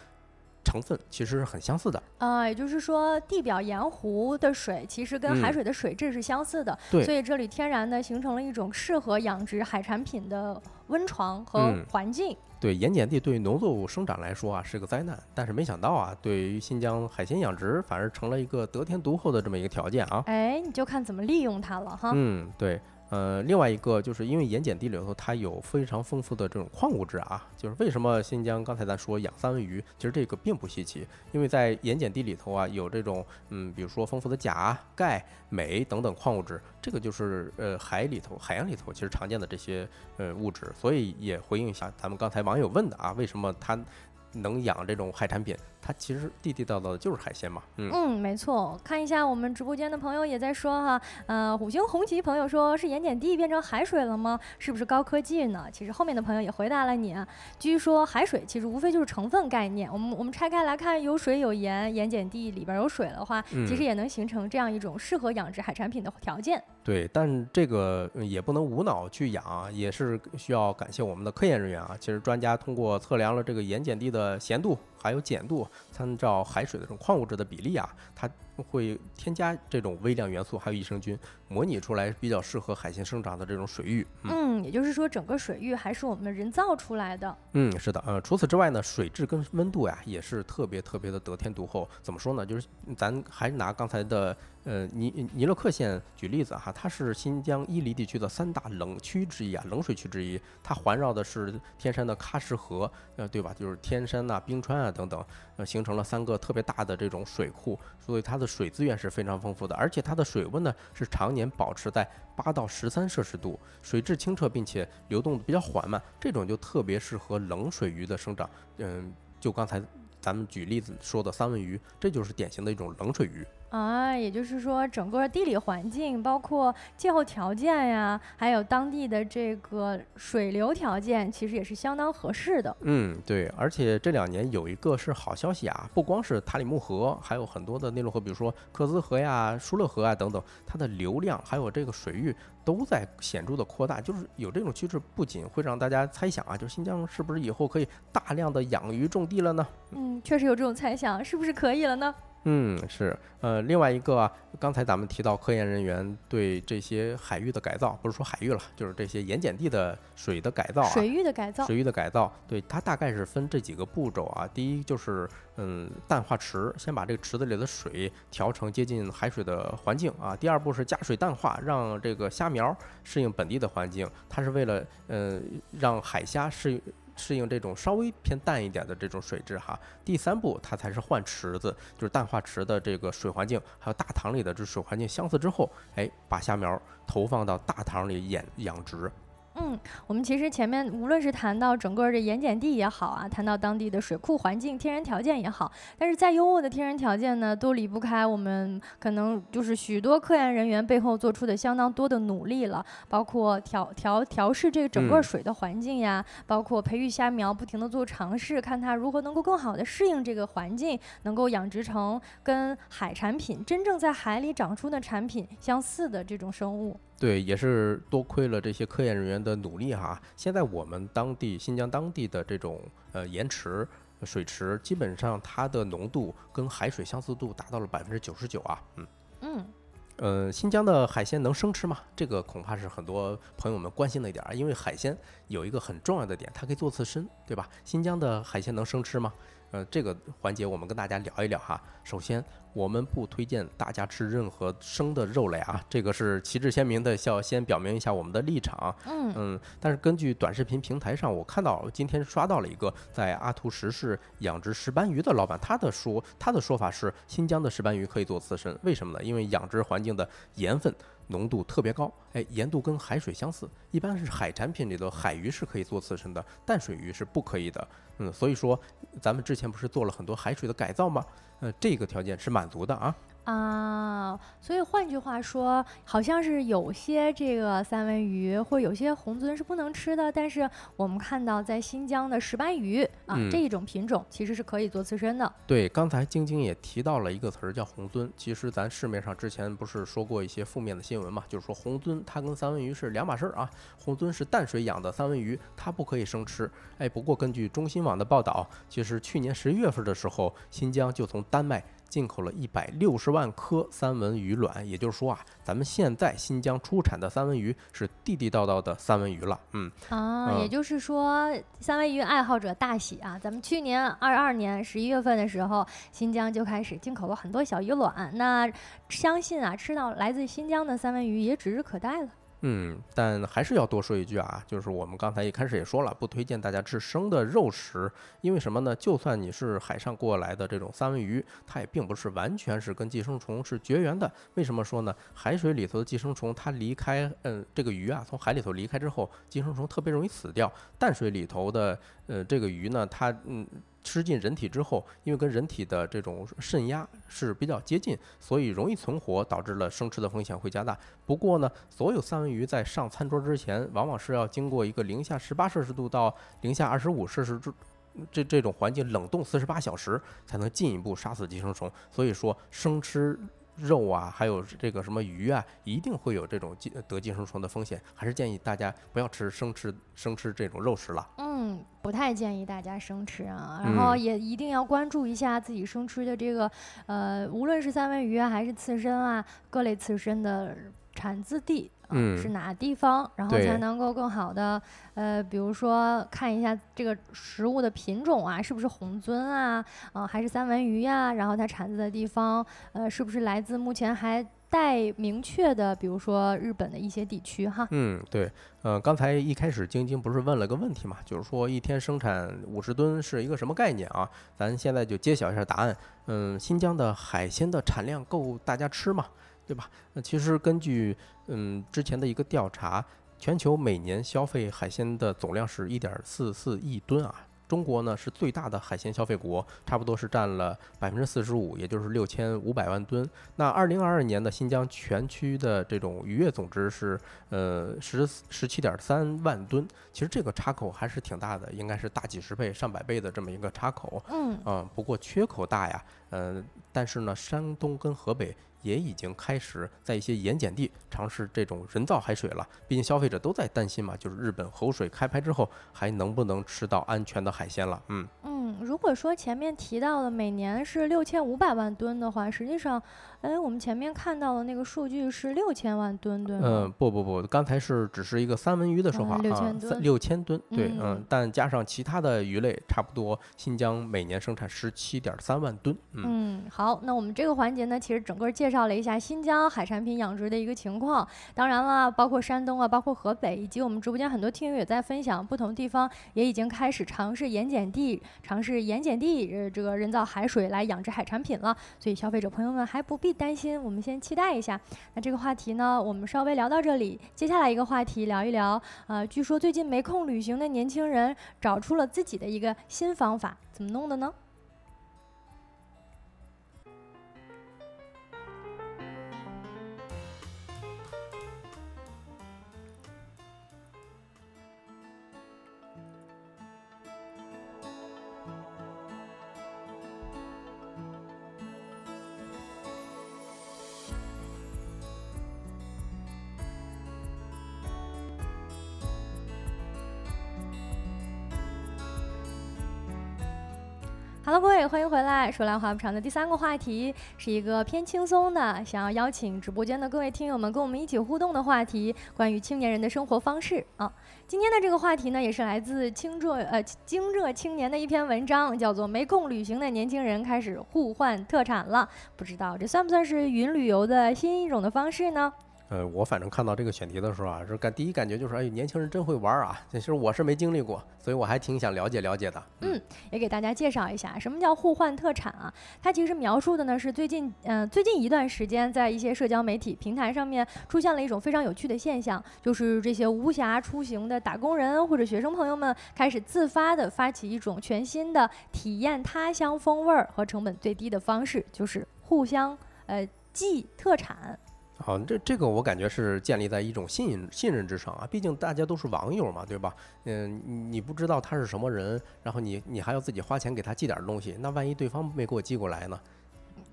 成分其实是很相似的。啊、也就是说，地表盐湖的水其实跟海嗯水的水质是相似的，对所以这里天然的形成了一种适合养殖海产品的温床和嗯环境。对盐碱地对于农作物生长来说啊是个灾难，但是没想到啊，对于新疆海鲜养殖反而成了一个得天独厚的这么一个条件啊。哎，你就看怎么利用它了哈。嗯，对，呃，另外一个就是因为盐碱地里头它有非常丰富的这种矿物质啊，就是为什么新疆刚才咱说养三文鱼，其实这个并不稀奇，因为在盐碱地里头啊有这种嗯，比如说丰富的钾、钙、镁等等矿物质，这个就是呃海里头、海洋里头其实常见的这些呃物质，所以也回应一下咱们刚才网友问的啊，为什么它能养这种海产品，它其实地地道道的就是海鲜嘛。嗯嗯，没错。看一下我们直播间的朋友也在说哈，呃，五星红旗朋友说是盐碱地变成海水了吗？是不是高科技呢？其实后面的朋友也回答了你啊。据说海水其实无非就是成分概念，我们我们拆开来看，有水有盐，盐碱地里边有水的话，其实嗯也能形成这样一种适合养殖海产品的条件。对，但这个呃也不能无脑去养啊，也是需要感谢我们的科研人员啊。其实专家通过测量了这个盐碱地的咸度还有碱度，参照海水的这种矿物质的比例啊，它会添加这种微量元素还有益生菌，模拟出来比较适合海鲜生长的这种水域。嗯嗯，也就是说整个水域还是我们人造出来的。嗯，是的，呃，除此之外呢，水质跟温度呀也是特别特别的得天独厚。怎么说呢？就是咱还是拿刚才的呃尼尼勒克县举例子哈，它是新疆伊犁地区的三大冷区之一啊，冷水区之一。它环绕的是天山的喀什河，呃，对吧？就是天山呐、冰川啊等等，呃，形成了三个特别大的这种水库，所以它的水资源是非常丰富的，而且它的水温呢是常年保持在八到十三摄氏度，水质清澈，并且流动比较缓慢，这种就特别适合冷水鱼的生长。嗯，就刚才咱们举例子说的三文鱼，这就是典型的一种冷水鱼。啊，也就是说，整个地理环境，包括气候条件呀，还有当地的这个水流条件，其实也是相当合适的。嗯，对，而且这两年有一个是好消息啊，不光是塔里木河，还有很多的内陆河，比如说克孜河呀、舒勒河啊等等，它的流量还有这个水域都在显著的扩大。就是有这种趋势，不仅会让大家猜想啊，就是新疆是不是以后可以大量的养鱼种地了呢？嗯，确实有这种猜想，是不是可以了呢？嗯，是，呃，另外一个啊，刚才咱们提到科研人员对这些海域的改造，不是说海域了，就是这些盐碱地的水的改造啊，水域的改造。水域的改造，对它大概是分这几个步骤啊。第一就是嗯淡化池，先把这个池子里的水调成接近海水的环境啊。第二步是加水淡化，让这个虾苗适应本地的环境，它是为了呃让海虾适应。适应这种稍微偏淡一点的这种水质哈。第三步，它才是换池子，就是淡化池的这个水环境，还有大塘里的这水环境相似之后，哎，把虾苗投放到大塘里养养殖。嗯，我们其实前面无论是谈到整个的盐碱地也好啊，谈到当地的水库环境、天然条件也好，但是再优渥的天然条件呢，都离不开我们可能就是许多科研人员背后做出的相当多的努力了，包括调调调试这个整个嗯水的环境呀，包括培育虾苗，不停的做尝试，看它如何能够更好的适应这个环境，能够养殖成跟海产品真正在海里长出的产品相似的这种生物。对，也是多亏了这些科研人员的努力哈。现在我们当地新疆当地的这种呃盐池、水池，基本上它的浓度跟海水相似度达到了百分之九十九啊。嗯，嗯，呃，新疆的海鲜能生吃吗？这个恐怕是很多朋友们关心的一点儿，因为海鲜有一个很重要的点，它可以做刺身，对吧？新疆的海鲜能生吃吗？呃，这个环节我们跟大家聊一聊哈。首先，我们不推荐大家吃任何生的肉类啊，这个是旗帜鲜明的，要先表明一下我们的立场。嗯嗯，但是根据短视频平台上，我看到今天刷到了一个在阿图什市养殖石斑鱼的老板，他的说他的说法是，新疆的石斑鱼可以做刺身，为什么呢？因为养殖环境的盐分浓度特别高，哎，盐度跟海水相似，一般是海产品里的海鱼是可以做刺身的，淡水鱼是不可以的。嗯，所以说咱们之前不是做了很多海水的改造吗？嗯，这个条件是满足的啊。啊，所以换句话说，好像是有些这个三文鱼或有些红鳟是不能吃的，但是我们看到在新疆的石斑鱼啊、嗯这一种品种其实是可以做刺身的。对，刚才晶晶也提到了一个词儿叫红鳟。其实咱市面上之前不是说过一些负面的新闻嘛，就是说红鳟它跟三文鱼是两码事儿啊。红鳟是淡水养的三文鱼，它不可以生吃。哎，不过根据中新网的报道，其实去年十一月份的时候，新疆就从丹麦进口了一百六十万颗三文鱼卵，也就是说啊，咱们现在新疆出产的三文鱼是地地道道的三文鱼了。嗯，啊，也嗯就是说，三文鱼爱好者大喜啊！咱们去年二二年十一月份的时候，新疆就开始进口了很多小鱼卵，那相信啊，吃到来自新疆的三文鱼也指日可待了。嗯，但还是要多说一句啊，就是我们刚才一开始也说了，不推荐大家吃生的肉食，因为什么呢？就算你是海上过来的这种三文鱼，它也并不是完全是跟寄生虫是绝缘的。为什么说呢？海水里头的寄生虫，它离开，嗯，这个鱼啊，从海里头离开之后，寄生虫特别容易死掉。淡水里头的，呃，这个鱼呢，它，嗯，吃进人体之后，因为跟人体的这种肾压是比较接近，所以容易存活，导致了生吃的风险会加大。不过呢，所有三文鱼在上餐桌之前，往往是要经过一个零下十八摄氏度到零下二十五摄氏度。这这种环境冷冻四十八小时才能进一步杀死寄生虫，所以说生吃肉啊，还有这个什么鱼啊，一定会有这种寄得寄生虫的风险，还是建议大家不要吃生吃生吃这种肉食了。嗯，不太建议大家生吃啊，然后也一定要关注一下自己生吃的这个呃，无论是三文鱼啊，还是刺身啊，各类刺身的产自地。嗯，是哪地方，然后才能够更好的，呃，比如说看一下这个食物的品种啊，是不是红鳟啊，啊，还是三文鱼呀？然后它产自的地方，呃，是不是来自目前还待明确的，比如说日本的一些地区哈？嗯，对，呃，刚才一开始晶晶不是问了个问题嘛，就是说一天生产五十吨是一个什么概念啊？咱现在就揭晓一下答案。嗯，新疆的海鲜的产量够大家吃吗？对吧？那其实根据嗯之前的一个调查，全球每年消费海鲜的总量是一点四四亿吨啊。中国呢是最大的海鲜消费国，差不多是占了百分之四十五，也就是六千五百万吨。那二零二二年的新疆全区的这种渔业总值是呃十十七点三万吨，其实这个差口还是挺大的，应该是大几十倍、上百倍的这么一个差口。嗯啊，不过缺口大呀，呃，但是呢，山东跟河北。也已经开始在一些盐碱地尝试这种人造海水了。毕竟消费者都在担心嘛，就是日本口水开拍之后还能不能吃到安全的海鲜了？嗯嗯，如果说前面提到的每年是六千五百万吨的话，实际上。哎，我们前面看到的那个数据是六千万吨，对吗？嗯，不不不，刚才是只是一个三文鱼的说法啊，六千吨，六千吨，对，嗯，但加上其他的鱼类，差不多新疆每年生产十七点三万吨。嗯，好，那我们这个环节呢，其实整个介绍了一下新疆海产品养殖的一个情况。当然了，包括山东啊，包括河北，以及我们直播间很多听友也在分享，不同地方也已经开始尝试盐碱地，尝试盐碱地呃这个人造海水来养殖海产品了。所以消费者朋友们还不必。担心，我们先期待一下。那这个话题呢，我们稍微聊到这里。接下来一个话题，聊一聊。呃，据说最近没空旅行的年轻人找出了自己的一个新方法，怎么弄的呢？欢迎回来。说来话不长的第三个话题是一个偏轻松的，想要邀请直播间的各位听友们跟我们一起互动的话题，关于青年人的生活方式啊。今天的这个话题呢，也是来自清浙呃京浙青年的一篇文章，叫做《没空旅行的年轻人开始互换特产了》。不知道这算不算是云旅游的新一种的方式呢？呃，我反正看到这个选题的时候啊，是感第一感觉就是，哎，年轻人真会玩啊！其实我是没经历过，所以我还挺想了解了解的。嗯，也给大家介绍一下，什么叫互换特产啊？它其实描述的呢是最近，嗯，最近一段时间，在一些社交媒体平台上面出现了一种非常有趣的现象，就是这些无暇出行的打工人或者学生朋友们，开始自发的发起一种全新的体验他乡风味儿和成本最低的方式，就是互相呃寄特产。好，这这个我感觉是建立在一种信任信任之上啊，毕竟大家都是网友嘛，对吧？嗯，你不知道他是什么人，然后你你还要自己花钱给他寄点东西，那万一对方没给我寄过来呢？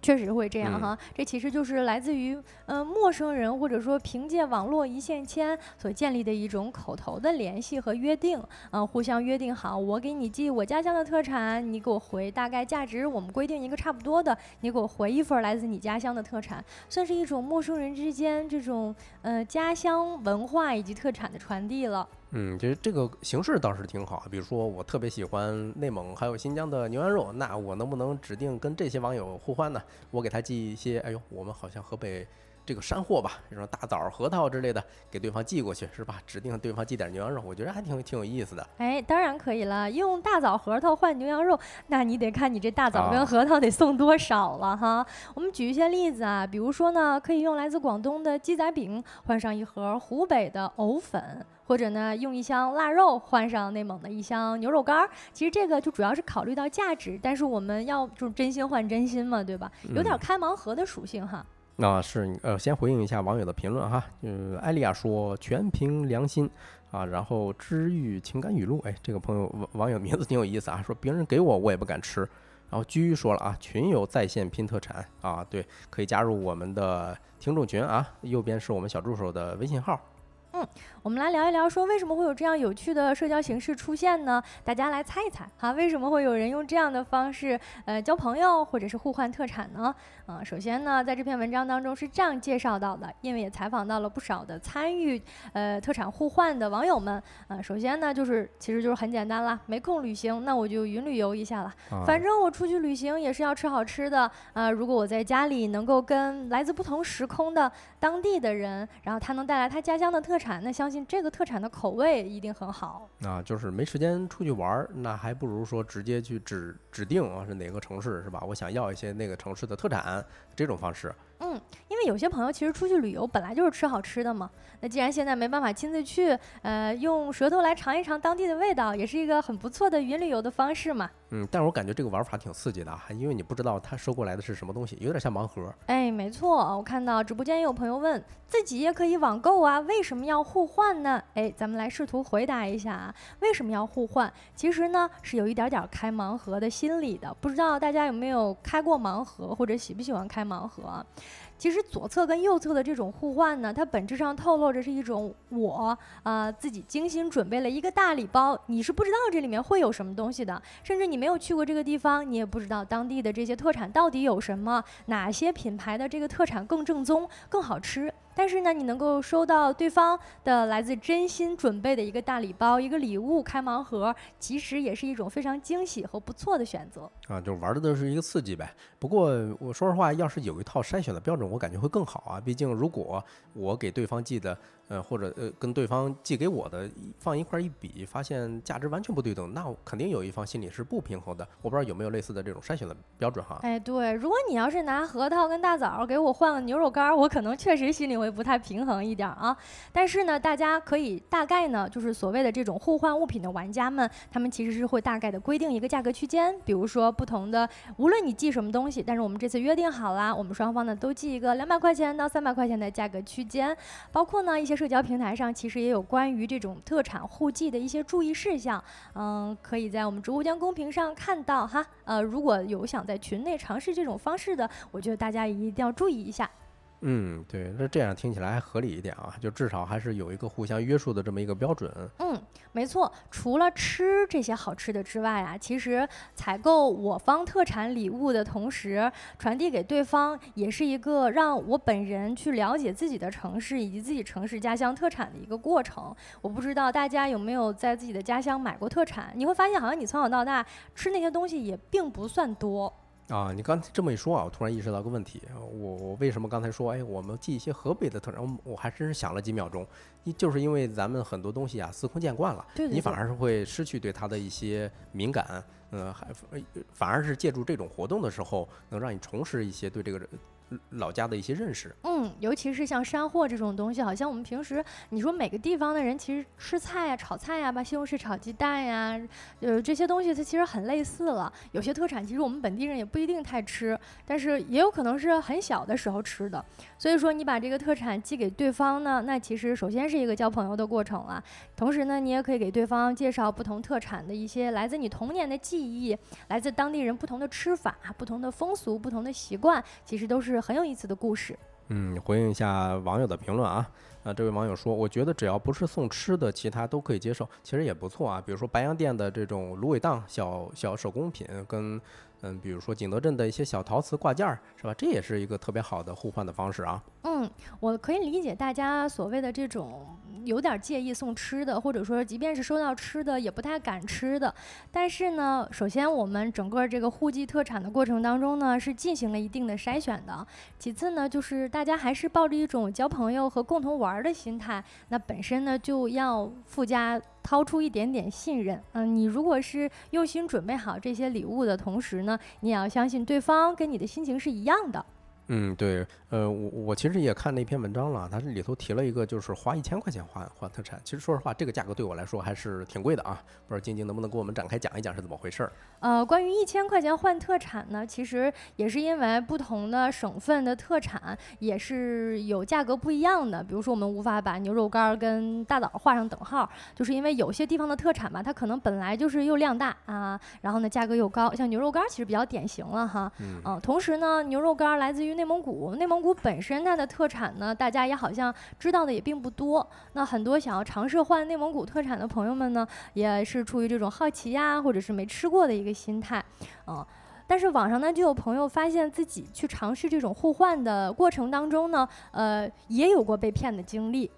确实会这样哈，这其实就是来自于嗯陌生人或者说凭借网络一线牵所建立的一种口头的联系和约定，嗯，互相约定好，我给你寄我家乡的特产，你给我回大概价值我们规定一个差不多的，你给我回一份来自你家乡的特产，算是一种陌生人之间这种呃家乡文化以及特产的传递了。嗯，其实这个形式倒是挺好。比如说，我特别喜欢内蒙还有新疆的牛羊肉，那我能不能指定跟这些网友互换呢？我给他寄一些，哎呦，我们好像河北这个山货吧，这种大枣、核桃之类的，给对方寄过去，是吧？指定对方寄点牛羊肉，我觉得还挺挺有意思的。哎，当然可以了，用大枣、核桃换牛羊肉，那你得看你这大枣啊跟核桃得送多少了哈。我们举一些例子啊，比如说呢，可以用来自广东的鸡仔饼换上一盒湖北的藕粉。或者呢，用一箱腊肉换上内蒙的一箱牛肉干儿，其实这个就主要是考虑到价值，但是我们要就是真心换真心嘛，对吧？有点嗯开盲盒的属性哈。那是呃，先回应一下网友的评论哈。呃，艾丽亚说全凭良心啊，然后知遇情感语录，哎，这个朋友网网友名字挺有意思啊，说别人给我我也不敢吃。然后居说了啊，群友在线拼特产啊，对，可以加入我们的听众群啊，右边是我们小助手的微信号。嗯我们来聊一聊，说为什么会有这样有趣的社交形式出现呢？大家来猜一猜哈，为什么会有人用这样的方式呃交朋友或者是互换特产呢？啊、首先呢，在这篇文章当中是这样介绍到的，因为也采访到了不少的参与呃特产互换的网友们。啊、首先呢，就是其实就是很简单啦，没空旅行，那我就云旅游一下了。啊、反正我出去旅行也是要吃好吃的，啊，如果我在家里能够跟来自不同时空的当地的人，然后他能带来他家乡的特产，那相信这个特产的口味一定很好。啊，就是没时间出去玩，那还不如说直接去指指定啊是哪个城市是吧？我想要一些那个城市的特产，这种方式。嗯，因为有些朋友其实出去旅游本来就是吃好吃的嘛，那既然现在没办法亲自去，呃，用舌头来尝一尝当地的味道，也是一个很不错的云旅游的方式嘛。嗯，但是我感觉这个玩法挺刺激的啊，因为你不知道他收过来的是什么东西，有点像盲盒。哎，没错，我看到直播间也有朋友问，自己也可以网购啊，为什么要互换呢？哎，咱们来试图回答一下啊，为什么要互换？其实呢是有一点点开盲盒的心理的，不知道大家有没有开过盲盒，或者喜不喜欢开盲盒？其实左侧跟右侧的这种互换呢，它本质上透露着是一种我啊、自己精心准备了一个大礼包，你是不知道这里面会有什么东西的，甚至你没有去过这个地方，你也不知道当地的这些特产到底有什么，哪些品牌的这个特产更正宗、更好吃。但是呢，你能够收到对方的来自真心准备的一个大礼包、一个礼物开盲盒，其实也是一种非常惊喜和不错的选择。啊，就玩的都是一个刺激呗。不过我说实话，要是有一套筛选的标准，我感觉会更好啊。毕竟如果我给对方寄的，呃，或者呃跟对方寄给我的放一块一比，发现价值完全不对等，那肯定有一方心里是不平衡的。我不知道有没有类似的这种筛选的标准哈。哎，对，如果你要是拿核桃跟大枣给我换个牛肉干儿，我可能确实心里会不太平衡一点啊。但是呢，大家可以大概呢，就是所谓的这种互换物品的玩家们，他们其实是会大概的规定一个价格区间，比如说不同的，无论你寄什么东西，但是我们这次约定好啦，我们双方呢都寄一个两百块钱到三百块钱的价格区间，包括呢一些社交平台上其实也有关于这种特产互寄的一些注意事项，嗯，可以在我们直播间公屏上看到哈。呃，如果有想在群内尝试这种方式的，我觉得大家一定要注意一下。嗯，对，那这样听起来还合理一点啊，就至少还是有一个互相约束的这么一个标准。嗯，没错。除了吃这些好吃的之外啊，其实采购我方特产礼物的同时，传递给对方也是一个让我本人去了解自己的城市以及自己城市家乡特产的一个过程。我不知道大家有没有在自己的家乡买过特产？你会发现，好像你从小到大吃那些东西也并不算多。啊，你刚才这么一说啊，我突然意识到个问题，我我为什么刚才说，哎，我们记一些河北的特产，我我还真是想了几秒钟，一就是因为咱们很多东西啊司空见惯了，对对你反而是会失去对它的一些敏感，嗯、还呃反而是借助这种活动的时候，能让你重拾一些对这个呃老家的一些认识。嗯，尤其是像山货这种东西，好像我们平时你说每个地方的人其实吃菜呀、炒菜呀、把西红柿炒鸡蛋呀，呃这些东西它其实很类似了。有些特产其实我们本地人也不一定太吃，但是也有可能是很小的时候吃的。所以说你把这个特产寄给对方呢，那其实首先是一个交朋友的过程了，同时呢，你也可以给对方介绍不同特产的一些来自你童年的记忆，来自当地人不同的吃法、不同的风俗、不同的习惯，其实都是很有意思的故事。嗯，回应一下网友的评论啊。啊，这位网友说，我觉得只要不是送吃的，其他都可以接受，其实也不错啊。比如说白洋淀的这种芦苇荡小小手工品，跟嗯，比如说景德镇的一些小陶瓷挂件儿，是吧？这也是一个特别好的互换的方式啊。嗯，我可以理解大家所谓的这种有点介意送吃的，或者说即便是收到吃的也不太敢吃的。但是呢，首先我们整个这个户籍特产的过程当中呢，是进行了一定的筛选的。其次呢，就是大家还是抱着一种交朋友和共同玩的心态，那本身呢就要附加掏出一点点信任。嗯，你如果是用心准备好这些礼物的同时呢，你也要相信对方跟你的心情是一样的。嗯，对，呃，我我其实也看那篇文章了，它这里头提了一个，就是花一千块钱换换特产。其实说实话，这个价格对我来说还是挺贵的啊。不知道晶晶能不能给我们展开讲一讲是怎么回事儿？呃，关于一千块钱换特产呢，其实也是因为不同的省份的特产也是有价格不一样的。比如说，我们无法把牛肉干跟大枣画上等号，就是因为有些地方的特产吧，它可能本来就是又量大啊，然后呢价格又高。像牛肉干其实比较典型了哈。嗯。同时呢，牛肉干来自于内蒙古，内蒙古本身它的特产呢，大家也好像知道的也并不多。那很多想要尝试换内蒙古特产的朋友们呢，也是出于这种好奇呀，或者是没吃过的一个心态，嗯。但是网上呢，就有朋友发现自己去尝试这种互换的过程当中呢，呃，也有过被骗的经历。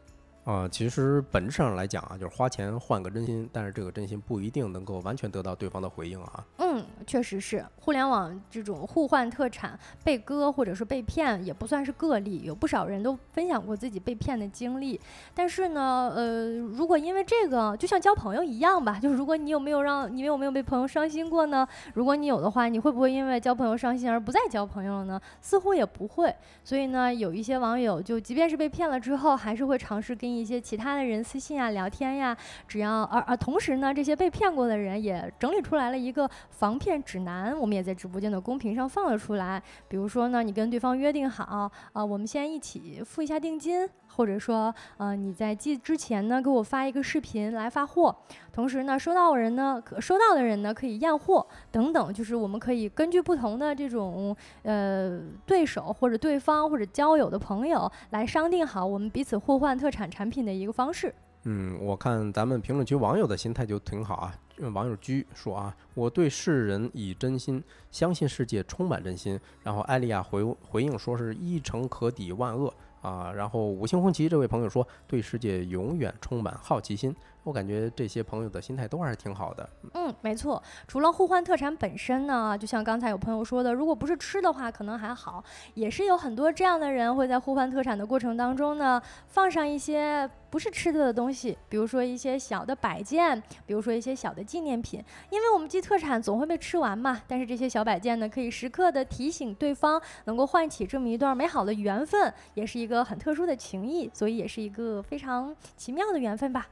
啊，其实本质上来讲啊，就是花钱换个真心，但是这个真心不一定能够完全得到对方的回应啊。嗯，确实是，互联网这种互换特产被割或者是被骗也不算是个例，有不少人都分享过自己被骗的经历。但是呢，呃，如果因为这个，就像交朋友一样吧，就是如果你有没有让你有没有被朋友伤心过呢？如果你有的话，你会不会因为交朋友伤心而不再交朋友了呢？似乎也不会。所以呢，有一些网友就即便是被骗了之后，还是会尝试跟一些其他的人私信啊、聊天呀，只要而而同时呢，这些被骗过的人也整理出来了一个防骗指南，我们也在直播间的公屏上放了出来。比如说呢，你跟对方约定好啊，我们先一起付一下定金，或者说呃你在寄之前呢给我发一个视频来发货，同时呢收到人呢可收到的人呢可以验货等等，就是我们可以根据不同的这种呃对手或者对方或者交友的朋友来商定好我们彼此互换特产产品的一个方式。嗯，我看咱们评论区网友的心态就挺好啊。网友居说啊，我对世人以真心，相信世界充满真心。然后艾丽亚回回应说是一诚可抵万恶啊。然后五星红旗这位朋友说，对世界永远充满好奇心。我感觉这些朋友的心态都还是挺好的。嗯，没错。除了互换特产本身呢，就像刚才有朋友说的，如果不是吃的话，可能还好。也是有很多这样的人会在互换特产的过程当中呢，放上一些不是吃的的东西，比如说一些小的摆件，比如说一些小的纪念品。因为我们寄特产总会被吃完嘛，但是这些小摆件呢，可以时刻的提醒对方，能够唤起这么一段美好的缘分，也是一个很特殊的情谊，所以也是一个非常奇妙的缘分吧。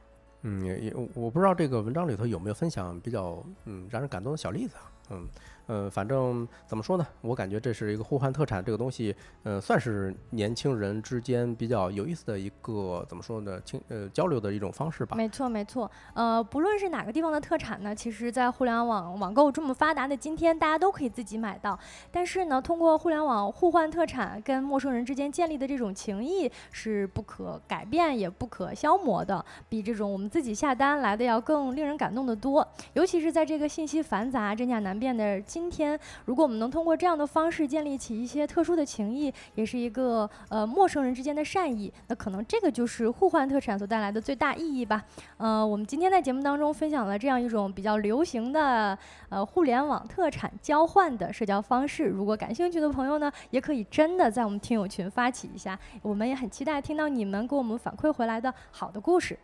嗯，也也，我不知道这个文章里头有没有分享比较嗯让人感动的小例子啊，嗯。呃，反正怎么说呢？我感觉这是一个互换特产这个东西，呃，算是年轻人之间比较有意思的一个怎么说呢？轻呃交流的一种方式吧。没错，没错。呃，不论是哪个地方的特产呢，其实，在互联网网购这么发达的今天，大家都可以自己买到。但是呢，通过互联网互换特产，跟陌生人之间建立的这种情谊是不可改变也不可消磨的，比这种我们自己下单来的要更令人感动的多。尤其是在这个信息繁杂、真假难辨的。今天，如果我们能通过这样的方式建立起一些特殊的情谊，也是一个呃陌生人之间的善意，那可能这个就是互换特产所带来的最大意义吧。呃，我们今天在节目当中分享了这样一种比较流行的呃互联网特产交换的社交方式。如果感兴趣的朋友呢，也可以真的在我们听友群发起一下，我们也很期待听到你们给我们反馈回来的好的故事。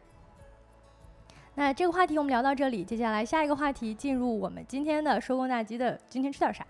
那这个话题我们聊到这里，接下来下一个话题进入我们今天的收工大吉的今天吃点啥。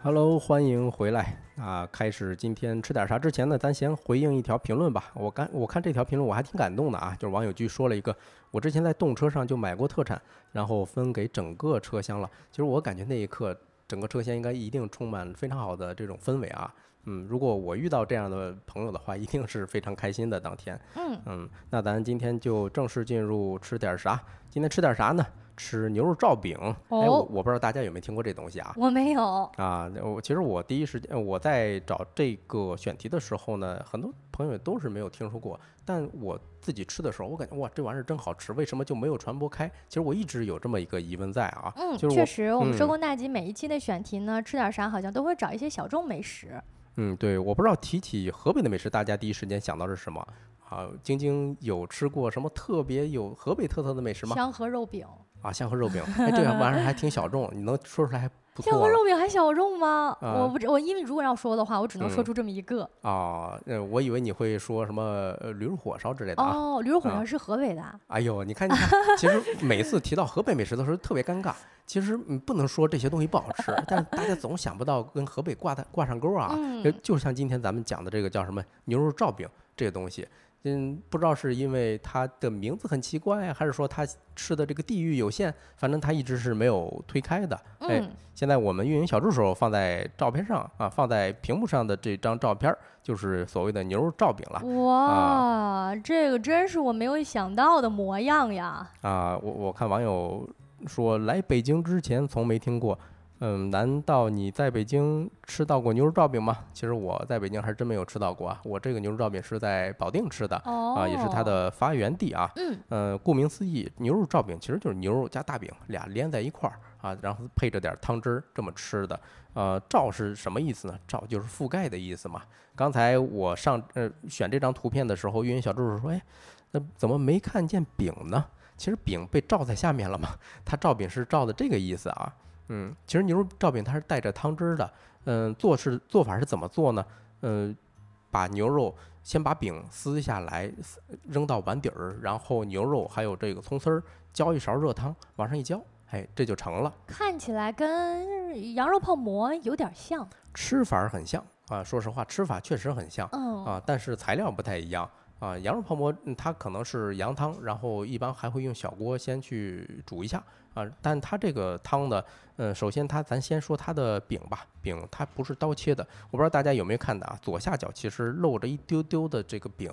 Hello，欢迎回来。啊，开始今天吃点啥之前呢，咱先回应一条评论吧。我刚我看这条评论我还挺感动的啊，就是网友居说了一个，我之前在动车上就买过特产，然后分给整个车厢了。其实我感觉那一刻整个车厢应该一定充满非常好的这种氛围啊。嗯，如果我遇到这样的朋友的话，一定是非常开心的当天。嗯嗯，那咱今天就正式进入吃点啥。今天吃点啥呢？吃牛肉罩饼。哎，我不知道大家有没有听过这东西啊？我没有。啊，我其实我第一时间我在找这个选题的时候呢，很多朋友都是没有听说过，但我自己吃的时候，我感觉哇，这玩意儿真好吃，为什么就没有传播开？其实我一直有这么一个疑问在啊，嗯，就是确实，我们收嗯工大吉每一期的选题呢，吃点啥好像都会找一些小众美食。嗯，对，我不知道提起河北的美食，大家第一时间想到是什么啊？晶晶有吃过什么特别有河北特色的美食吗？香河肉饼，啊，香河肉饼，哎，这个玩意儿还挺小众，你能说出来还不香河肉饼还小众吗？啊我不知，我因为如果要说的话，我只能说嗯出这么一个。啊。呃，我以为你会说什么呃驴肉火烧之类的啊。哦，驴肉火啊烧是河北的啊。哎呦，你看，你看，其实每次提到河北美食的时候特别尴尬。其实你，不能说这些东西不好吃，但是大家总想不到跟河北挂的挂上钩啊。嗯就就像今天咱们讲的这个叫什么牛肉罩饼这个东西，嗯，不知道是因为它的名字很奇怪呀，还是说它吃的这个地域有限，反正它一直是没有推开的。哎，嗯，现在我们运营小助手放在照片上啊，放在屏幕上的这张照片就是所谓的牛肉罩饼了。哇，这个真是我没有想到的模样呀！啊，我我看网友说来北京之前从没听过，嗯，难道你在北京吃到过牛肉罩饼吗？其实我在北京还真没有吃到过啊，我这个牛肉罩饼是在保定吃的。哦，啊，也是它，的发源地啊。嗯，呃，顾名思义，牛肉罩饼其实就是牛肉加大饼俩连在一块儿啊，然后配着点儿汤汁儿这么吃的。呃，罩是什么意思呢？罩就是覆盖的意思嘛。刚才我上呃选这张图片的时候，运营小助手说：“哎，那怎么没看见饼呢？”其实饼被罩在下面了嘛，它罩饼是罩的这个意思啊。嗯，其实牛肉罩饼它是带着汤汁儿的。嗯，做是做法是怎么做呢？嗯，把牛肉先把饼撕下来，扔到碗底儿，然后牛肉还有这个葱丝儿，浇一勺热汤，往上一浇，哎，这就成了。看起来跟羊肉泡馍有点像。吃法儿很像啊，说实话，吃法确实很像嗯，啊，但是材料不太一样啊。羊肉泡馍嗯它可能是羊汤，然后一般还会用小锅先去煮一下啊。但它这个汤呢，嗯，首先它咱先说它的饼吧，饼它不是刀切的，我不知道大家有没有看到啊，左下角其实露着一丢丢的这个饼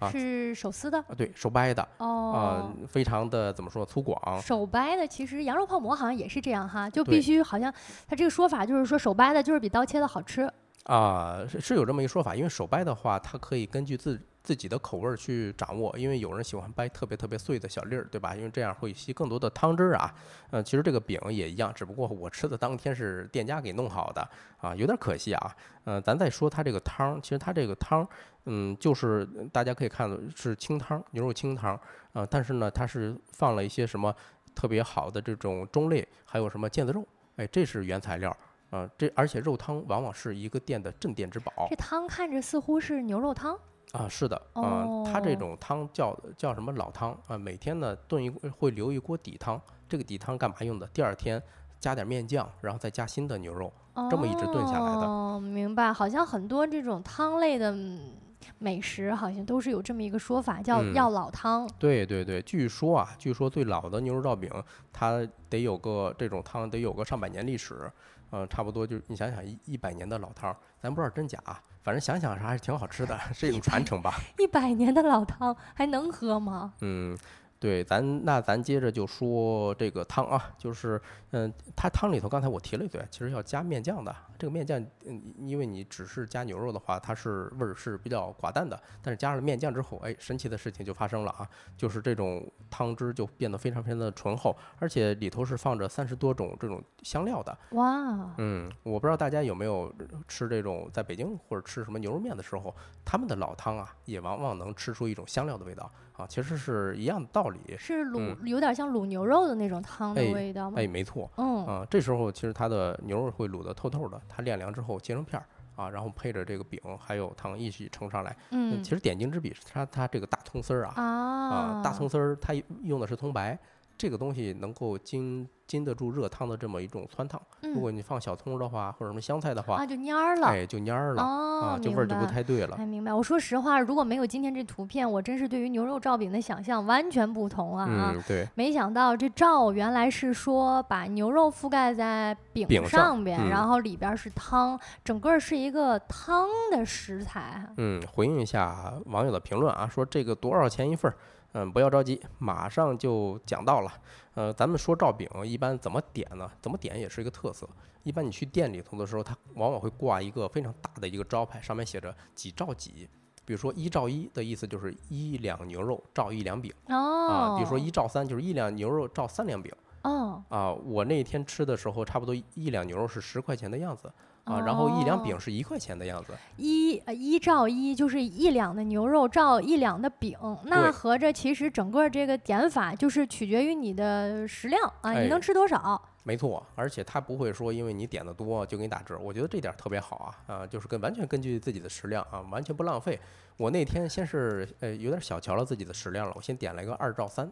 啊是手撕的啊，对手掰的啊哦。，非常的怎么说粗犷。手掰的，其实羊肉泡馍好像也是这样哈，就必须好像它这个说法就是说手掰的就是比刀切的好吃。啊，是是有这么一说法，因为手掰的话，它可以根据自自己的口味儿去掌握，因为有人喜欢掰特别特别碎的小粒儿，对吧？因为这样会吸更多的汤汁儿啊。呃，其实这个饼也一样，只不过我吃的当天是店家给弄好的啊，有点可惜啊。呃，咱再说它这个汤，其实它这个汤，嗯，就是大家可以看到是清汤，牛肉清汤啊、但是呢，它是放了一些什么特别好的这种中肋，还有什么腱子肉，哎，这是原材料。啊，这而且肉汤往往是一个店的镇店之宝这汤看着似乎是牛肉汤，啊，是的，啊，它这哦种汤叫叫什么老汤啊？每天呢炖一会留一锅底汤，这个底汤干嘛用的？第二天加点面酱，然后再加新的牛肉，这么一直炖下来的哦，明白。好像很多这种汤类的嗯美食，好像都是有这么一个说法，叫嗯要老汤。对对对，据说啊，据说最老的牛肉罩饼，它得有个这种汤得有个上百年历史，呃，差不多就你想想一一百年的老汤，咱不知道真假啊，反正想想是还是挺好吃的，是一种传承吧。一百年的老汤还能喝吗？嗯，对，咱那咱接着就说这个汤啊，就是嗯，它汤里头刚才我提了一嘴，其实要加面酱的。这个面酱，嗯，因为你只是加牛肉的话，它是味儿是比较寡淡的，但是加上面酱之后，哎，神奇的事情就发生了啊，就是这种汤汁就变得非常非常的醇厚，而且里头是放着三十多种这种香料的。哇，嗯，我不知道大家有没有吃这种在北京或者吃什么牛肉面的时候，他们的老汤啊，也往往能吃出一种香料的味道啊，其实是一样的道理。是卤、嗯有点像卤牛肉的那种汤的哎味道吗？哎，没错，嗯，啊，这时候其实它的牛肉会卤得透透的，它晾凉之后切成片儿啊，然后配着这个饼还有汤一起盛上来。嗯其实点睛之笔是它它这个大葱丝儿啊啊啊，大葱丝儿它用的是葱白，这个东西能够经经得住热汤的这么一种汆烫。如果嗯你放小葱的话，或者什么香菜的话，啊就蔫儿了。哎，就蔫儿了哦，啊，就味儿就不太对了。哎，明白。我说实话，如果没有今天这图片，我真是对于牛肉罩饼的想象完全不同啊！啊嗯，对，没想到这罩原来是说把牛肉覆盖在饼饼上上边，嗯然后里边儿是汤，整个儿是一个汤的食材。嗯，回应一下网友的评论啊，说这个多少钱一份儿？嗯，不要着急，马上就讲到了。呃，咱们说照饼一般怎么点呢？怎么点也是一个特色。一般你去店里头的时候，它往往会挂一个非常大的一个招牌，上面写着几照几。比如说一照一的意思就是一两牛肉照一两饼哦，啊。比如说一照三就是一两牛肉照三两饼哦，啊。我那天吃的时候，差不多一两牛肉是十块钱的样子啊，然后一两饼是一块钱的样子。一呃一照一就是一两的牛肉照一两的饼，那合着其实整个这个点法就是取决于你的食量啊，你哎能吃多少？没错，而且他不会说因为你点的多就给你打折，我觉得这点儿特别好啊啊，就是跟完全根据自己的食量啊，完全不浪费。我那天先是呃有点小瞧了自己的食量了，我先点了一个二照三，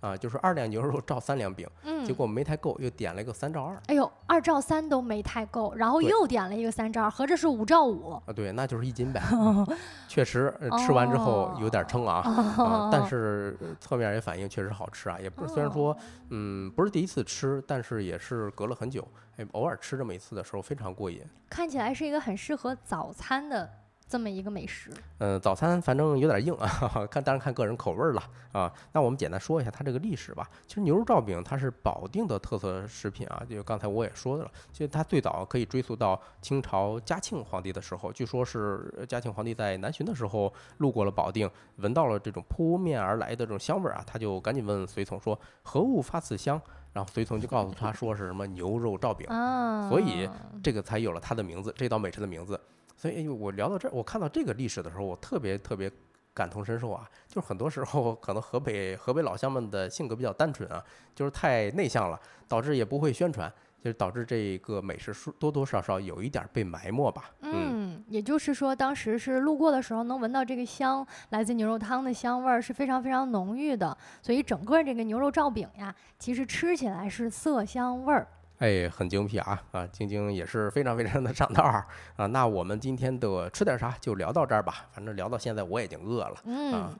啊，就是二两牛肉照三两饼，嗯，结果没太够，又点了一个三照二哎呦，二照三都没太够，然后又点了一个三照，合着是五照五。啊，对，那就是一斤呗。嗯确实，呃吃完之后有点撑啊，啊，但是呃侧面也反映确实好吃啊，也不是虽然说嗯不是第一次吃，但是也是隔了很久，哎，偶尔吃这么一次的时候非常过瘾。看起来是一个很适合早餐的这么一个美食。嗯，早餐反正有点硬啊，看当然看个人口味儿了啊。那我们简单说一下它这个历史吧。其实牛肉罩饼它是保定的特色食品啊，就刚才我也说了，其实它最早可以追溯到清朝嘉庆皇帝的时候，据说是呃嘉庆皇帝在南巡的时候路过了保定，闻到了这种扑面而来的这种香味儿啊，他就赶紧问随从说何物发此香，然后随从就告诉他说是什么牛肉罩饼。啊，所以这个才有了它的名字，这道美食的名字。所以，我聊到这儿，我看到这个历史的时候，我特别特别感同身受啊。就是很多时候，可能河北河北老乡们的性格比较单纯啊，就是太内向了，导致也不会宣传，就是导致这个美食多多少少有一点被埋没吧。嗯，也就是说，当时是路过的时候能闻到这个香，来自牛肉汤的香味儿是非常非常浓郁的，所以整个这个牛肉罩饼呀，其实吃起来是色香味儿。哎，很精辟啊啊，晶晶也是非常非常的上道儿啊。那我们今天的吃点啥就聊到这儿吧，反正聊到现在我已经饿了。嗯啊，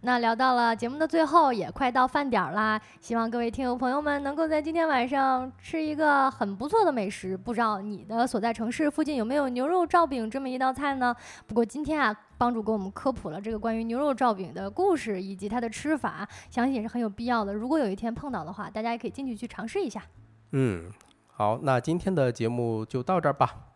那聊到了节目的最后，也快到饭点儿啦。希望各位听友朋友们能够在今天晚上吃一个很不错的美食。不知道你的所在城市附近有没有牛肉罩饼这么一道菜呢？不过今天啊，帮主给我们科普了这个关于牛肉罩饼的故事以及它的吃法，相信也是很有必要的。如果有一天碰到的话，大家也可以进去去尝试一下。嗯，好，那今天的节目就到这儿吧。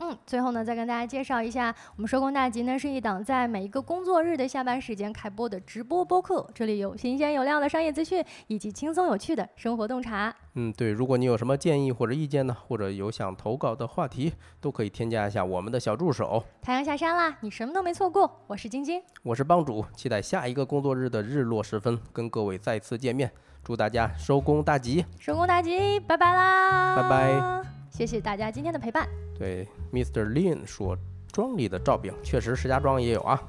嗯，最后呢，再跟大家介绍一下，我们收工大吉呢是一档在每一个工作日的下班时间开播的直播播客，这里有新鲜有料的商业资讯，以及轻松有趣的生活洞察。嗯，对，如果你有什么建议或者意见呢，或者有想投稿的话题，都可以添加一下我们的小助手。太阳下山啦，你什么都没错过。我是晶晶，我是帮主，期待下一个工作日的日落时分跟各位再次见面。祝大家收工大吉！收工大吉，拜拜啦！拜拜。谢谢大家今天的陪伴。对，Mr. Lin 说，庄里的罩饼确实石家庄也有啊。